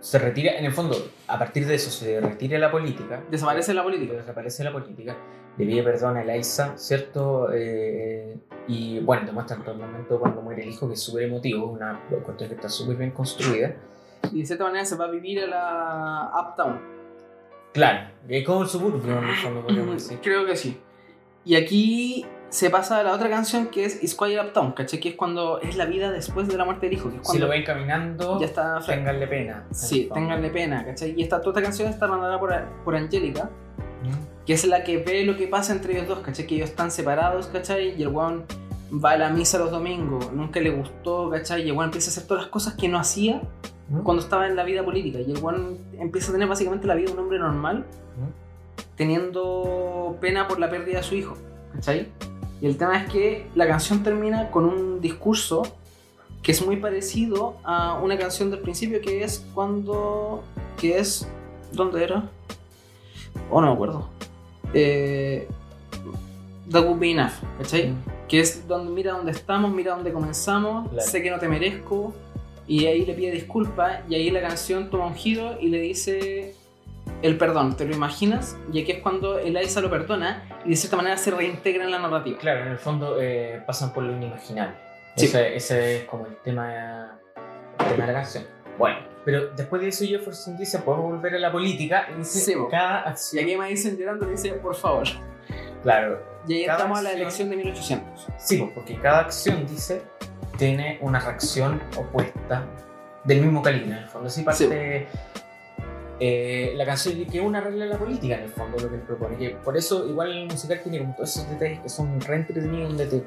[SPEAKER 2] se retira, en el fondo, a partir de eso se retira la política.
[SPEAKER 1] Desaparece la política.
[SPEAKER 2] Desaparece la política. Le pide perdón a Eliza, ¿cierto? Eh, y bueno, te muestran todo el momento cuando muere el hijo, que es súper emotivo, una cuestión que está súper bien construida.
[SPEAKER 1] Y de cierta manera se va a vivir a la Uptown.
[SPEAKER 2] Claro, es como el suburbio, en el fondo, podríamos decir.
[SPEAKER 1] Creo que sí. Y aquí se pasa a la otra canción que es Is Quiet Uptown, ¿cachai? Que es cuando es la vida después de la muerte del hijo. Que es
[SPEAKER 2] Si
[SPEAKER 1] cuando
[SPEAKER 2] lo ven caminando,
[SPEAKER 1] ya está
[SPEAKER 2] ténganle pena.
[SPEAKER 1] Sí, ténganle pena, ¿cachai? Y esta, toda esta canción está mandada por, por Angélica,
[SPEAKER 2] ¿Mm?
[SPEAKER 1] que es la que ve lo que pasa entre ellos dos, ¿cachai? Que ellos están separados, ¿cachai? Y el weón va a la misa los domingos, nunca le gustó, ¿cachai? Y el weón empieza a hacer todas las cosas que no hacía
[SPEAKER 2] ¿Mm?
[SPEAKER 1] cuando estaba en la vida política. Y el weón empieza a tener básicamente la vida de un hombre normal,
[SPEAKER 2] ¿Mm?
[SPEAKER 1] teniendo pena por la pérdida de su hijo, ¿cachai? Y el tema es que la canción termina con un discurso que es muy parecido a una canción del principio que es cuando... que es... ¿Dónde era? Oh, no me acuerdo. Eh, That would be enough, ¿cachai? Que es donde mira dónde estamos, mira dónde comenzamos,
[SPEAKER 2] Claro.
[SPEAKER 1] sé que no te merezco, y ahí le pide disculpas, y ahí la canción toma un giro y le dice el perdón, ¿te lo imaginas? Y aquí es cuando Eliza lo perdona y de cierta manera se reintegra en la narrativa.
[SPEAKER 2] Claro, en el fondo eh, pasan por lo inimaginable.
[SPEAKER 1] Sí.
[SPEAKER 2] Ese, ese es como el tema, el de la canción. Bueno, pero después de eso Jefferson dice, podemos volver a la política y dice,
[SPEAKER 1] Sí,
[SPEAKER 2] cada
[SPEAKER 1] Y aquí me dicen llorando y dice, por favor.
[SPEAKER 2] Claro,
[SPEAKER 1] Y ahí
[SPEAKER 2] Cada
[SPEAKER 1] estamos a la elección de 1800.
[SPEAKER 2] sí, po, porque cada acción, dice, tiene una reacción opuesta del mismo calibre, en el fondo. Así parte eh, la canción que es una regla de la política, en el fondo, lo que él propone. Que por eso, igual el musical tiene como todos esos detalles que son re entretenidos, donde te,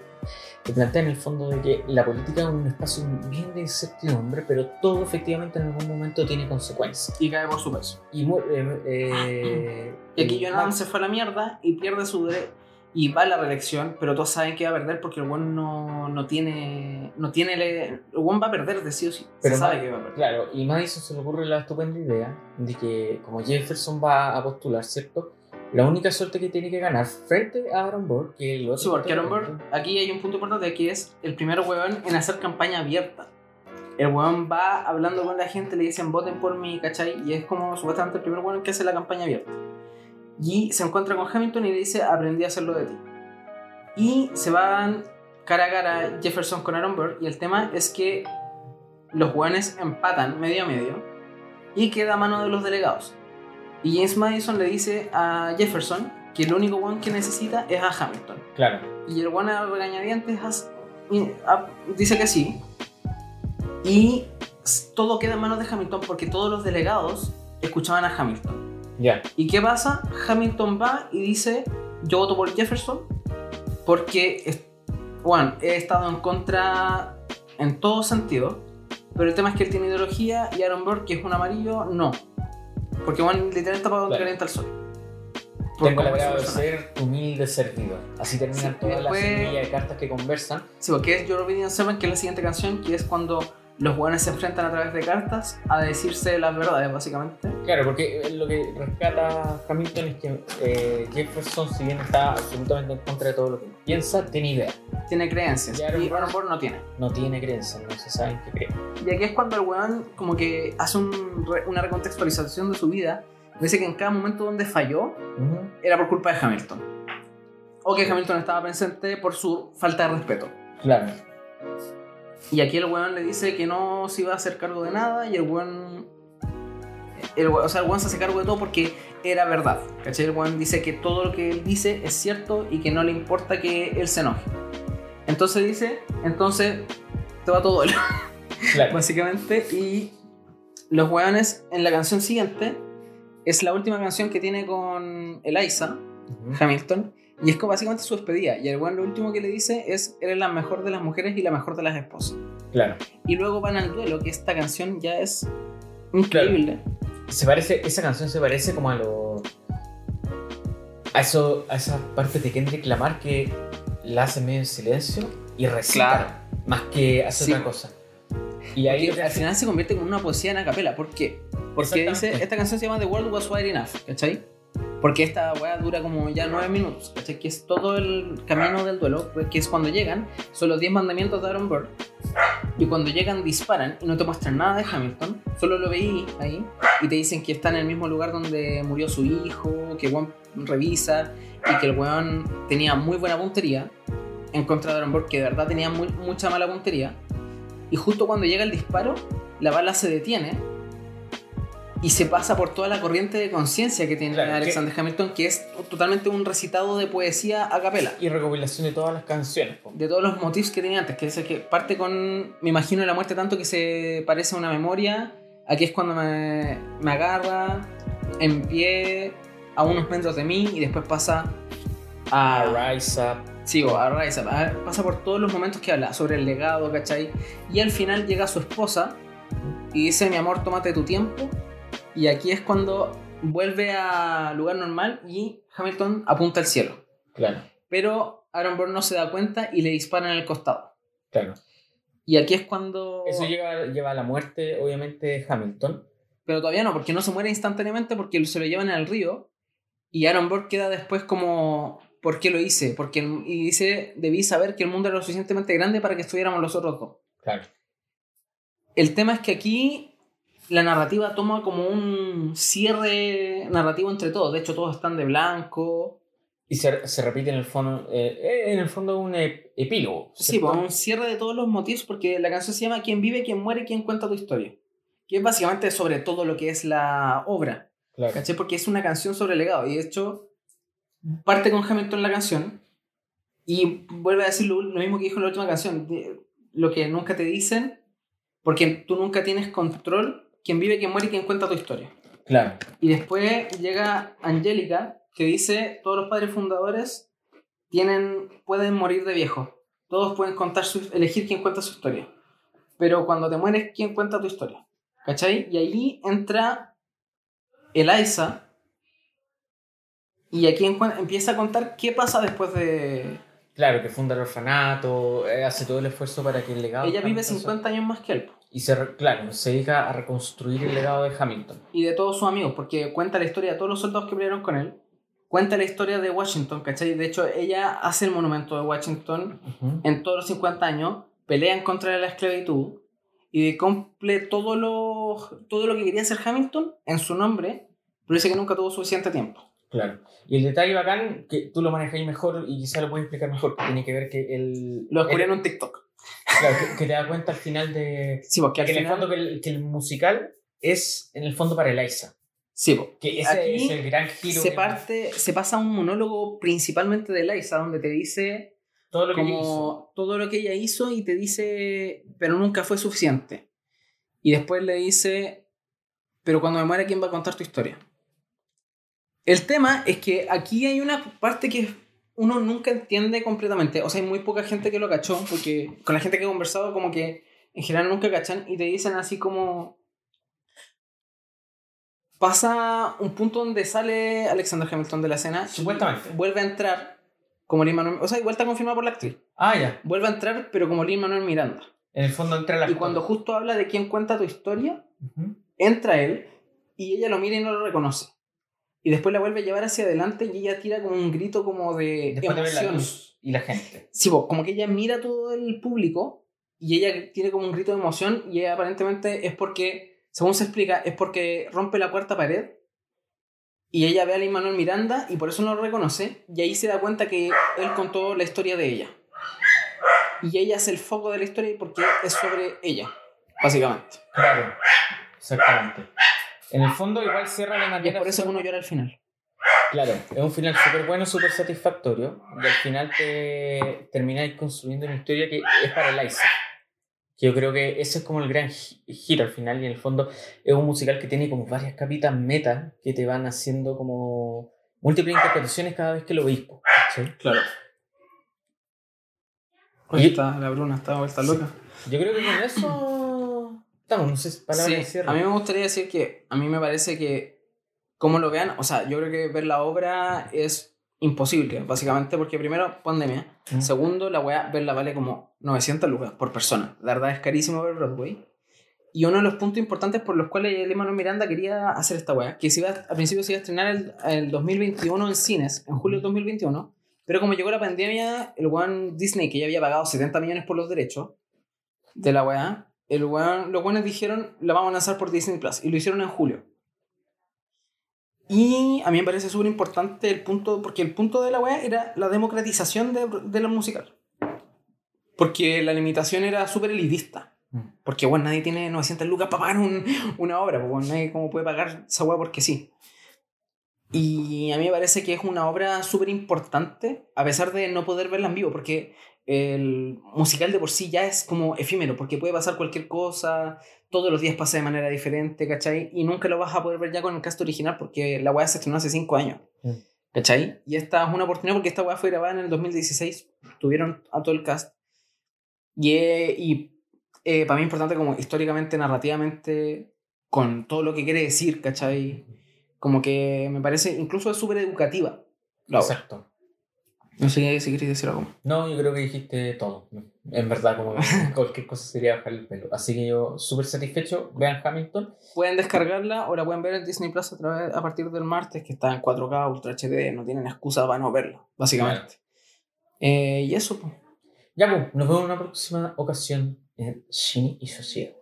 [SPEAKER 2] te plantean en el fondo de que la política es un espacio bien de incertidumbre, pero todo efectivamente en algún momento tiene consecuencias.
[SPEAKER 1] Y cae por su peso.
[SPEAKER 2] Y, eh, eh,
[SPEAKER 1] Y aquí Jonathan se fue a la mierda y pierde su derecho. Y va a la reelección, pero todos saben que va a perder porque el buen no, no tiene. No tiene. le- El buen va a perder de sí o sí.
[SPEAKER 2] Pero
[SPEAKER 1] se sabe
[SPEAKER 2] Ma-
[SPEAKER 1] que va a perder.
[SPEAKER 2] Claro, y Madison se le ocurre la estupenda idea de que como Jefferson va a postular, ¿cierto? La única suerte que tiene que ganar frente a Aaron Burr, que el otro
[SPEAKER 1] Sí, porque Aaron Burr, aquí hay un punto importante que es el primer weón en hacer campaña abierta. El weón va hablando con la gente, le dicen voten por mí, ¿cachai? Y es como supuestamente el primer weón que hace la campaña abierta. Y se encuentra con Hamilton y le dice aprendí a hacerlo de ti. Y se van cara a cara Jefferson con Aaron Burr y el tema es que los weones empatan medio a medio y queda a mano de los delegados. Y James Madison le dice a Jefferson que el único weón que necesita es a Hamilton.
[SPEAKER 2] Claro,
[SPEAKER 1] Y el one a regañadientes dice que sí. Y todo queda en manos de Hamilton porque todos los delegados escuchaban a Hamilton.
[SPEAKER 2] Ya.
[SPEAKER 1] ¿Y qué pasa? Hamilton va y dice, yo voto por Jefferson porque, bueno, he estado en contra en todo sentido, pero el tema es que él tiene ideología y Aaron Burr, que es un amarillo, no. Porque, bueno, literalmente está para donde
[SPEAKER 2] Claro.
[SPEAKER 1] calienta el sol.
[SPEAKER 2] Tengo la de ser tu humilde servidor. Así terminan
[SPEAKER 1] Sí,
[SPEAKER 2] todas
[SPEAKER 1] después-
[SPEAKER 2] las semillas de cartas que conversan.
[SPEAKER 1] Sí, porque es Your Obedient Servant, que es la siguiente canción, que es cuando los buenos se enfrentan a través de cartas a decirse las verdades, básicamente.
[SPEAKER 2] Claro, porque eh, lo que rescata Hamilton es que eh, Jefferson, si bien está absolutamente en contra de todo lo que piensa, tiene idea.
[SPEAKER 1] Tiene creencias.
[SPEAKER 2] Y Aaron
[SPEAKER 1] Y
[SPEAKER 2] Burr-
[SPEAKER 1] Aaron Burr no tiene.
[SPEAKER 2] No tiene creencia, no se sabe en qué cree.
[SPEAKER 1] Y aquí es cuando el weón como que hace un una recontextualización de su vida. Dice que en cada momento donde falló
[SPEAKER 2] Ujú.
[SPEAKER 1] era por culpa de Hamilton. O que Hamilton estaba presente por su falta de respeto.
[SPEAKER 2] Claro.
[SPEAKER 1] Y aquí el weón le dice que no se iba a hacer cargo de nada y el weón... El, o sea, el weón se hace cargo de todo porque era verdad. ¿Cachai? El weón dice que todo lo que él dice es cierto y que no le importa que él se enoje. Entonces dice, entonces te va todo él,
[SPEAKER 2] Claro.
[SPEAKER 1] básicamente. Y los weones en la canción siguiente es la última canción que tiene con Eliza. Hamilton. Y es como básicamente su despedida. Y el weón lo último que le dice es, eres la mejor de las mujeres y la mejor de las esposas.
[SPEAKER 2] Claro.
[SPEAKER 1] Y luego van al duelo, que esta canción ya es increíble.
[SPEAKER 2] Se parece, esa canción se parece como a lo. a eso, a esa parte de Kendrick Lamar que la hace medio en silencio y recita
[SPEAKER 1] Claro.
[SPEAKER 2] más que hace
[SPEAKER 1] Sí.
[SPEAKER 2] otra cosa. Y ahí
[SPEAKER 1] Porque al final se convierte en una poesía en acapela. ¿Por qué? Porque dice, esta canción se llama The World Was Wide Enough, ¿cachai? Porque esta weá dura como ya nueve minutos, ¿cachai? Que es todo el camino del duelo, pues, que es cuando llegan, son los diez mandamientos de Aaron Burr. Y cuando llegan disparan y no te muestran nada de Hamilton, solo lo veí ahí y te dicen que está en el mismo lugar donde murió su hijo, que Juan revisa y que el weón tenía muy buena puntería en contra de Aaron Burr, que de verdad tenía muy- mucha mala puntería. Y justo cuando llega el disparo, la bala se detiene y se pasa por toda la corriente de conciencia que tiene
[SPEAKER 2] Claro,
[SPEAKER 1] Alexander Hamilton, que es totalmente un recitado de poesía a capela.
[SPEAKER 2] Y recopilación de todas las canciones. po.
[SPEAKER 1] De todos los motivos que tenía antes, que es el que parte con, me imagino, la muerte tanto que se parece a una memoria. Aquí es cuando me, me agarra en pie a unos metros de mí y después pasa a,
[SPEAKER 2] A Rise Up.
[SPEAKER 1] Sí, o a Rise Up. A- Pasa por todos los momentos que habla sobre el legado, ¿cachai? Y al final llega su esposa y dice, mi amor, tómate tu tiempo. Y aquí es cuando vuelve a lugar normal y Hamilton apunta al cielo.
[SPEAKER 2] Claro,
[SPEAKER 1] Pero Aaron Burr no se da cuenta y le dispara en el costado.
[SPEAKER 2] claro.
[SPEAKER 1] Y aquí es cuando...
[SPEAKER 2] Eso lleva, lleva a la muerte, obviamente, de Hamilton.
[SPEAKER 1] Pero todavía no, porque no se muere instantáneamente porque se lo llevan al río. Y Aaron Burr queda después como... ¿Por qué lo hice? Porque, y dice, debí saber que el mundo era lo suficientemente grande para que estuviéramos los otros dos.
[SPEAKER 2] Claro.
[SPEAKER 1] El tema es que aquí la narrativa toma como un cierre narrativo entre todos. De hecho, todos están de blanco.
[SPEAKER 2] Y se, se repite en el fondo, eh, en el fondo un ep- epílogo.
[SPEAKER 1] Sí, pues un cierre de todos los motivos porque la canción se llama ¿Quién vive, quién muere, quién cuenta tu historia? Que es básicamente sobre todo lo que es la obra.
[SPEAKER 2] Claro.
[SPEAKER 1] ¿Cachai? Porque es una canción sobre el legado. Y de hecho, parte con Hamilton la canción y vuelve a decir lo, lo mismo que dijo en la última canción. de- lo que nunca te dicen, porque tú nunca tienes control. Quién vive, quién muere y quién cuenta tu historia.
[SPEAKER 2] Claro.
[SPEAKER 1] Y después llega Angélica, que dice, todos los padres fundadores tienen, pueden morir de viejo. Todos pueden contar su, elegir quién cuenta su historia. Pero cuando te mueres, ¿quién cuenta tu historia? ¿Cachai? Y ahí entra Eliza. Y aquí empieza a contar qué pasa después de...
[SPEAKER 2] Claro, que funda el orfanato, eh, hace todo el esfuerzo para que el legado.
[SPEAKER 1] Ella vive
[SPEAKER 2] Hamilton
[SPEAKER 1] 50 años más que él.
[SPEAKER 2] Y se, claro, se dedica a reconstruir el legado de Hamilton.
[SPEAKER 1] Y de todos sus amigos, porque cuenta la historia de todos los soldados que pelearon con él. Cuenta la historia de Washington, ¿cachai? De hecho, ella hace el monumento de Washington en todos los 50 años, pelea en contra de la esclavitud y cumple todo lo, todo lo que quería hacer Hamilton en su nombre, pero dice que nunca tuvo suficiente tiempo.
[SPEAKER 2] Claro. Y el detalle bacán, que tú lo manejáis mejor y quizá lo puedes explicar mejor, que tiene que ver que el.
[SPEAKER 1] Lo descubrí en un TikTok.
[SPEAKER 2] Claro, que, que te das cuenta al final de.
[SPEAKER 1] Sí, porque al
[SPEAKER 2] que en el fondo que el, que el musical es en el fondo para Eliza.
[SPEAKER 1] Sí, po.
[SPEAKER 2] Que ese
[SPEAKER 1] Aquí
[SPEAKER 2] es el gran giro.
[SPEAKER 1] se parte, se pasa un monólogo principalmente de Liza, donde te dice
[SPEAKER 2] todo lo que hizo.
[SPEAKER 1] como todo lo que ella hizo y te dice, pero nunca fue suficiente. Y después le dice, pero cuando me muera, ¿quién va a contar tu historia? El tema es que aquí hay una parte que uno nunca entiende completamente. O sea, hay muy poca gente que lo cachó, porque con la gente que he conversado, como que en general nunca cachan y te dicen así como. Pasa un punto donde sale Alexander Hamilton de la escena.
[SPEAKER 2] Supuestamente.
[SPEAKER 1] Vuelve a entrar como Lin Manuel. O sea, igual está confirmado por la actriz.
[SPEAKER 2] Ah, ya.
[SPEAKER 1] Vuelve a entrar, pero como Lin Manuel Miranda.
[SPEAKER 2] En el fondo entra la.
[SPEAKER 1] Y cuando justo habla de quién cuenta tu historia, entra él y ella lo mira y no lo reconoce. Y después la vuelve a llevar hacia adelante y ella tira como un grito como de
[SPEAKER 2] Después de ver la
[SPEAKER 1] emoción.
[SPEAKER 2] luz y la gente.
[SPEAKER 1] Sí, po, como que ella mira a todo el público y ella tiene como un grito de emoción y ella aparentemente es porque, según se explica, es porque rompe la cuarta pared y ella ve a Lin Manuel Miranda y por eso no lo reconoce y ahí se da cuenta que él contó la historia de ella. Y ella es el foco de la historia porque es sobre ella, básicamente.
[SPEAKER 2] Claro. Exactamente. En el fondo igual cierra la
[SPEAKER 1] Y es
[SPEAKER 2] manera.
[SPEAKER 1] por eso uno llora al final.
[SPEAKER 2] Claro, es un final súper bueno, súper satisfactorio. Y al final te termináis construyendo una historia que es para Eliza. Que yo creo que ese es como el gran gi- giro al final. Y en el fondo es un musical que tiene como varias capitas meta que te van haciendo como múltiples interpretaciones cada vez que lo veis. ¿cachai?
[SPEAKER 1] Claro.
[SPEAKER 2] Y-
[SPEAKER 1] está, la Bruna está vuelta loca.
[SPEAKER 2] Yo creo que con eso no sé, palabras
[SPEAKER 1] Sí,
[SPEAKER 2] de cierre.
[SPEAKER 1] a mí me gustaría decir que a mí me parece que, como lo vean, o sea, yo creo que ver la obra es imposible, básicamente, porque primero, pandemia.
[SPEAKER 2] Mm.
[SPEAKER 1] Segundo, la weá, verla vale como 900 lucas por persona. La verdad es carísimo ver Broadway. Y uno de los puntos importantes por los cuales Lin Manuel Miranda quería hacer esta weá, que se iba, al principio se iba a estrenar el, el 2021 en cines, en julio del 2021, pero como llegó la pandemia, el one Disney, que ya había pagado 70 millones por los derechos, de la weá, el weón, los buenos dijeron, la vamos a lanzar por Disney Plus. Y lo hicieron en julio. Y a mí me parece súper importante el punto, porque el punto de la weá era la democratización de, de la musical. Porque la limitación era súper elitista.
[SPEAKER 2] Mm.
[SPEAKER 1] Porque, bueno, nadie tiene 900 lucas para pagar un- una obra. Pues, bueno, nadie como puede pagar esa weá porque sí. Y a mí me parece que es una obra súper importante, a pesar de no poder verla en vivo, porque el musical de por sí ya es como efímero, porque puede pasar cualquier cosa, todos los días pasa de manera diferente, ¿cachai? Y nunca lo vas a poder ver ya con el cast original, porque la weá se estrenó hace 5 años,
[SPEAKER 2] Mm.
[SPEAKER 1] ¿cachai? Y esta es una oportunidad porque esta weá fue grabada en el 2016, tuvieron a todo el cast. Y, eh, y eh, para mí es importante como históricamente, narrativamente, con todo lo que quiere decir, ¿cachai? Como que me parece, incluso es súper educativa. la.
[SPEAKER 2] Exacto.
[SPEAKER 1] No sé si queréis decir algo. más.
[SPEAKER 2] No, yo creo que dijiste todo. En verdad, como cualquier cosa sería bajar el pelo. Así que yo súper satisfecho. Vean Hamilton.
[SPEAKER 1] Pueden descargarla o la pueden ver en Disney Plus a, través- a partir del martes, que está en 4K, Ultra HD, no tienen excusa para no verla, básicamente. Eh, y eso, pues.
[SPEAKER 2] Ya, pues, nos vemos en una próxima ocasión en Cine y Sociedad.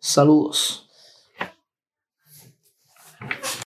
[SPEAKER 1] saludos.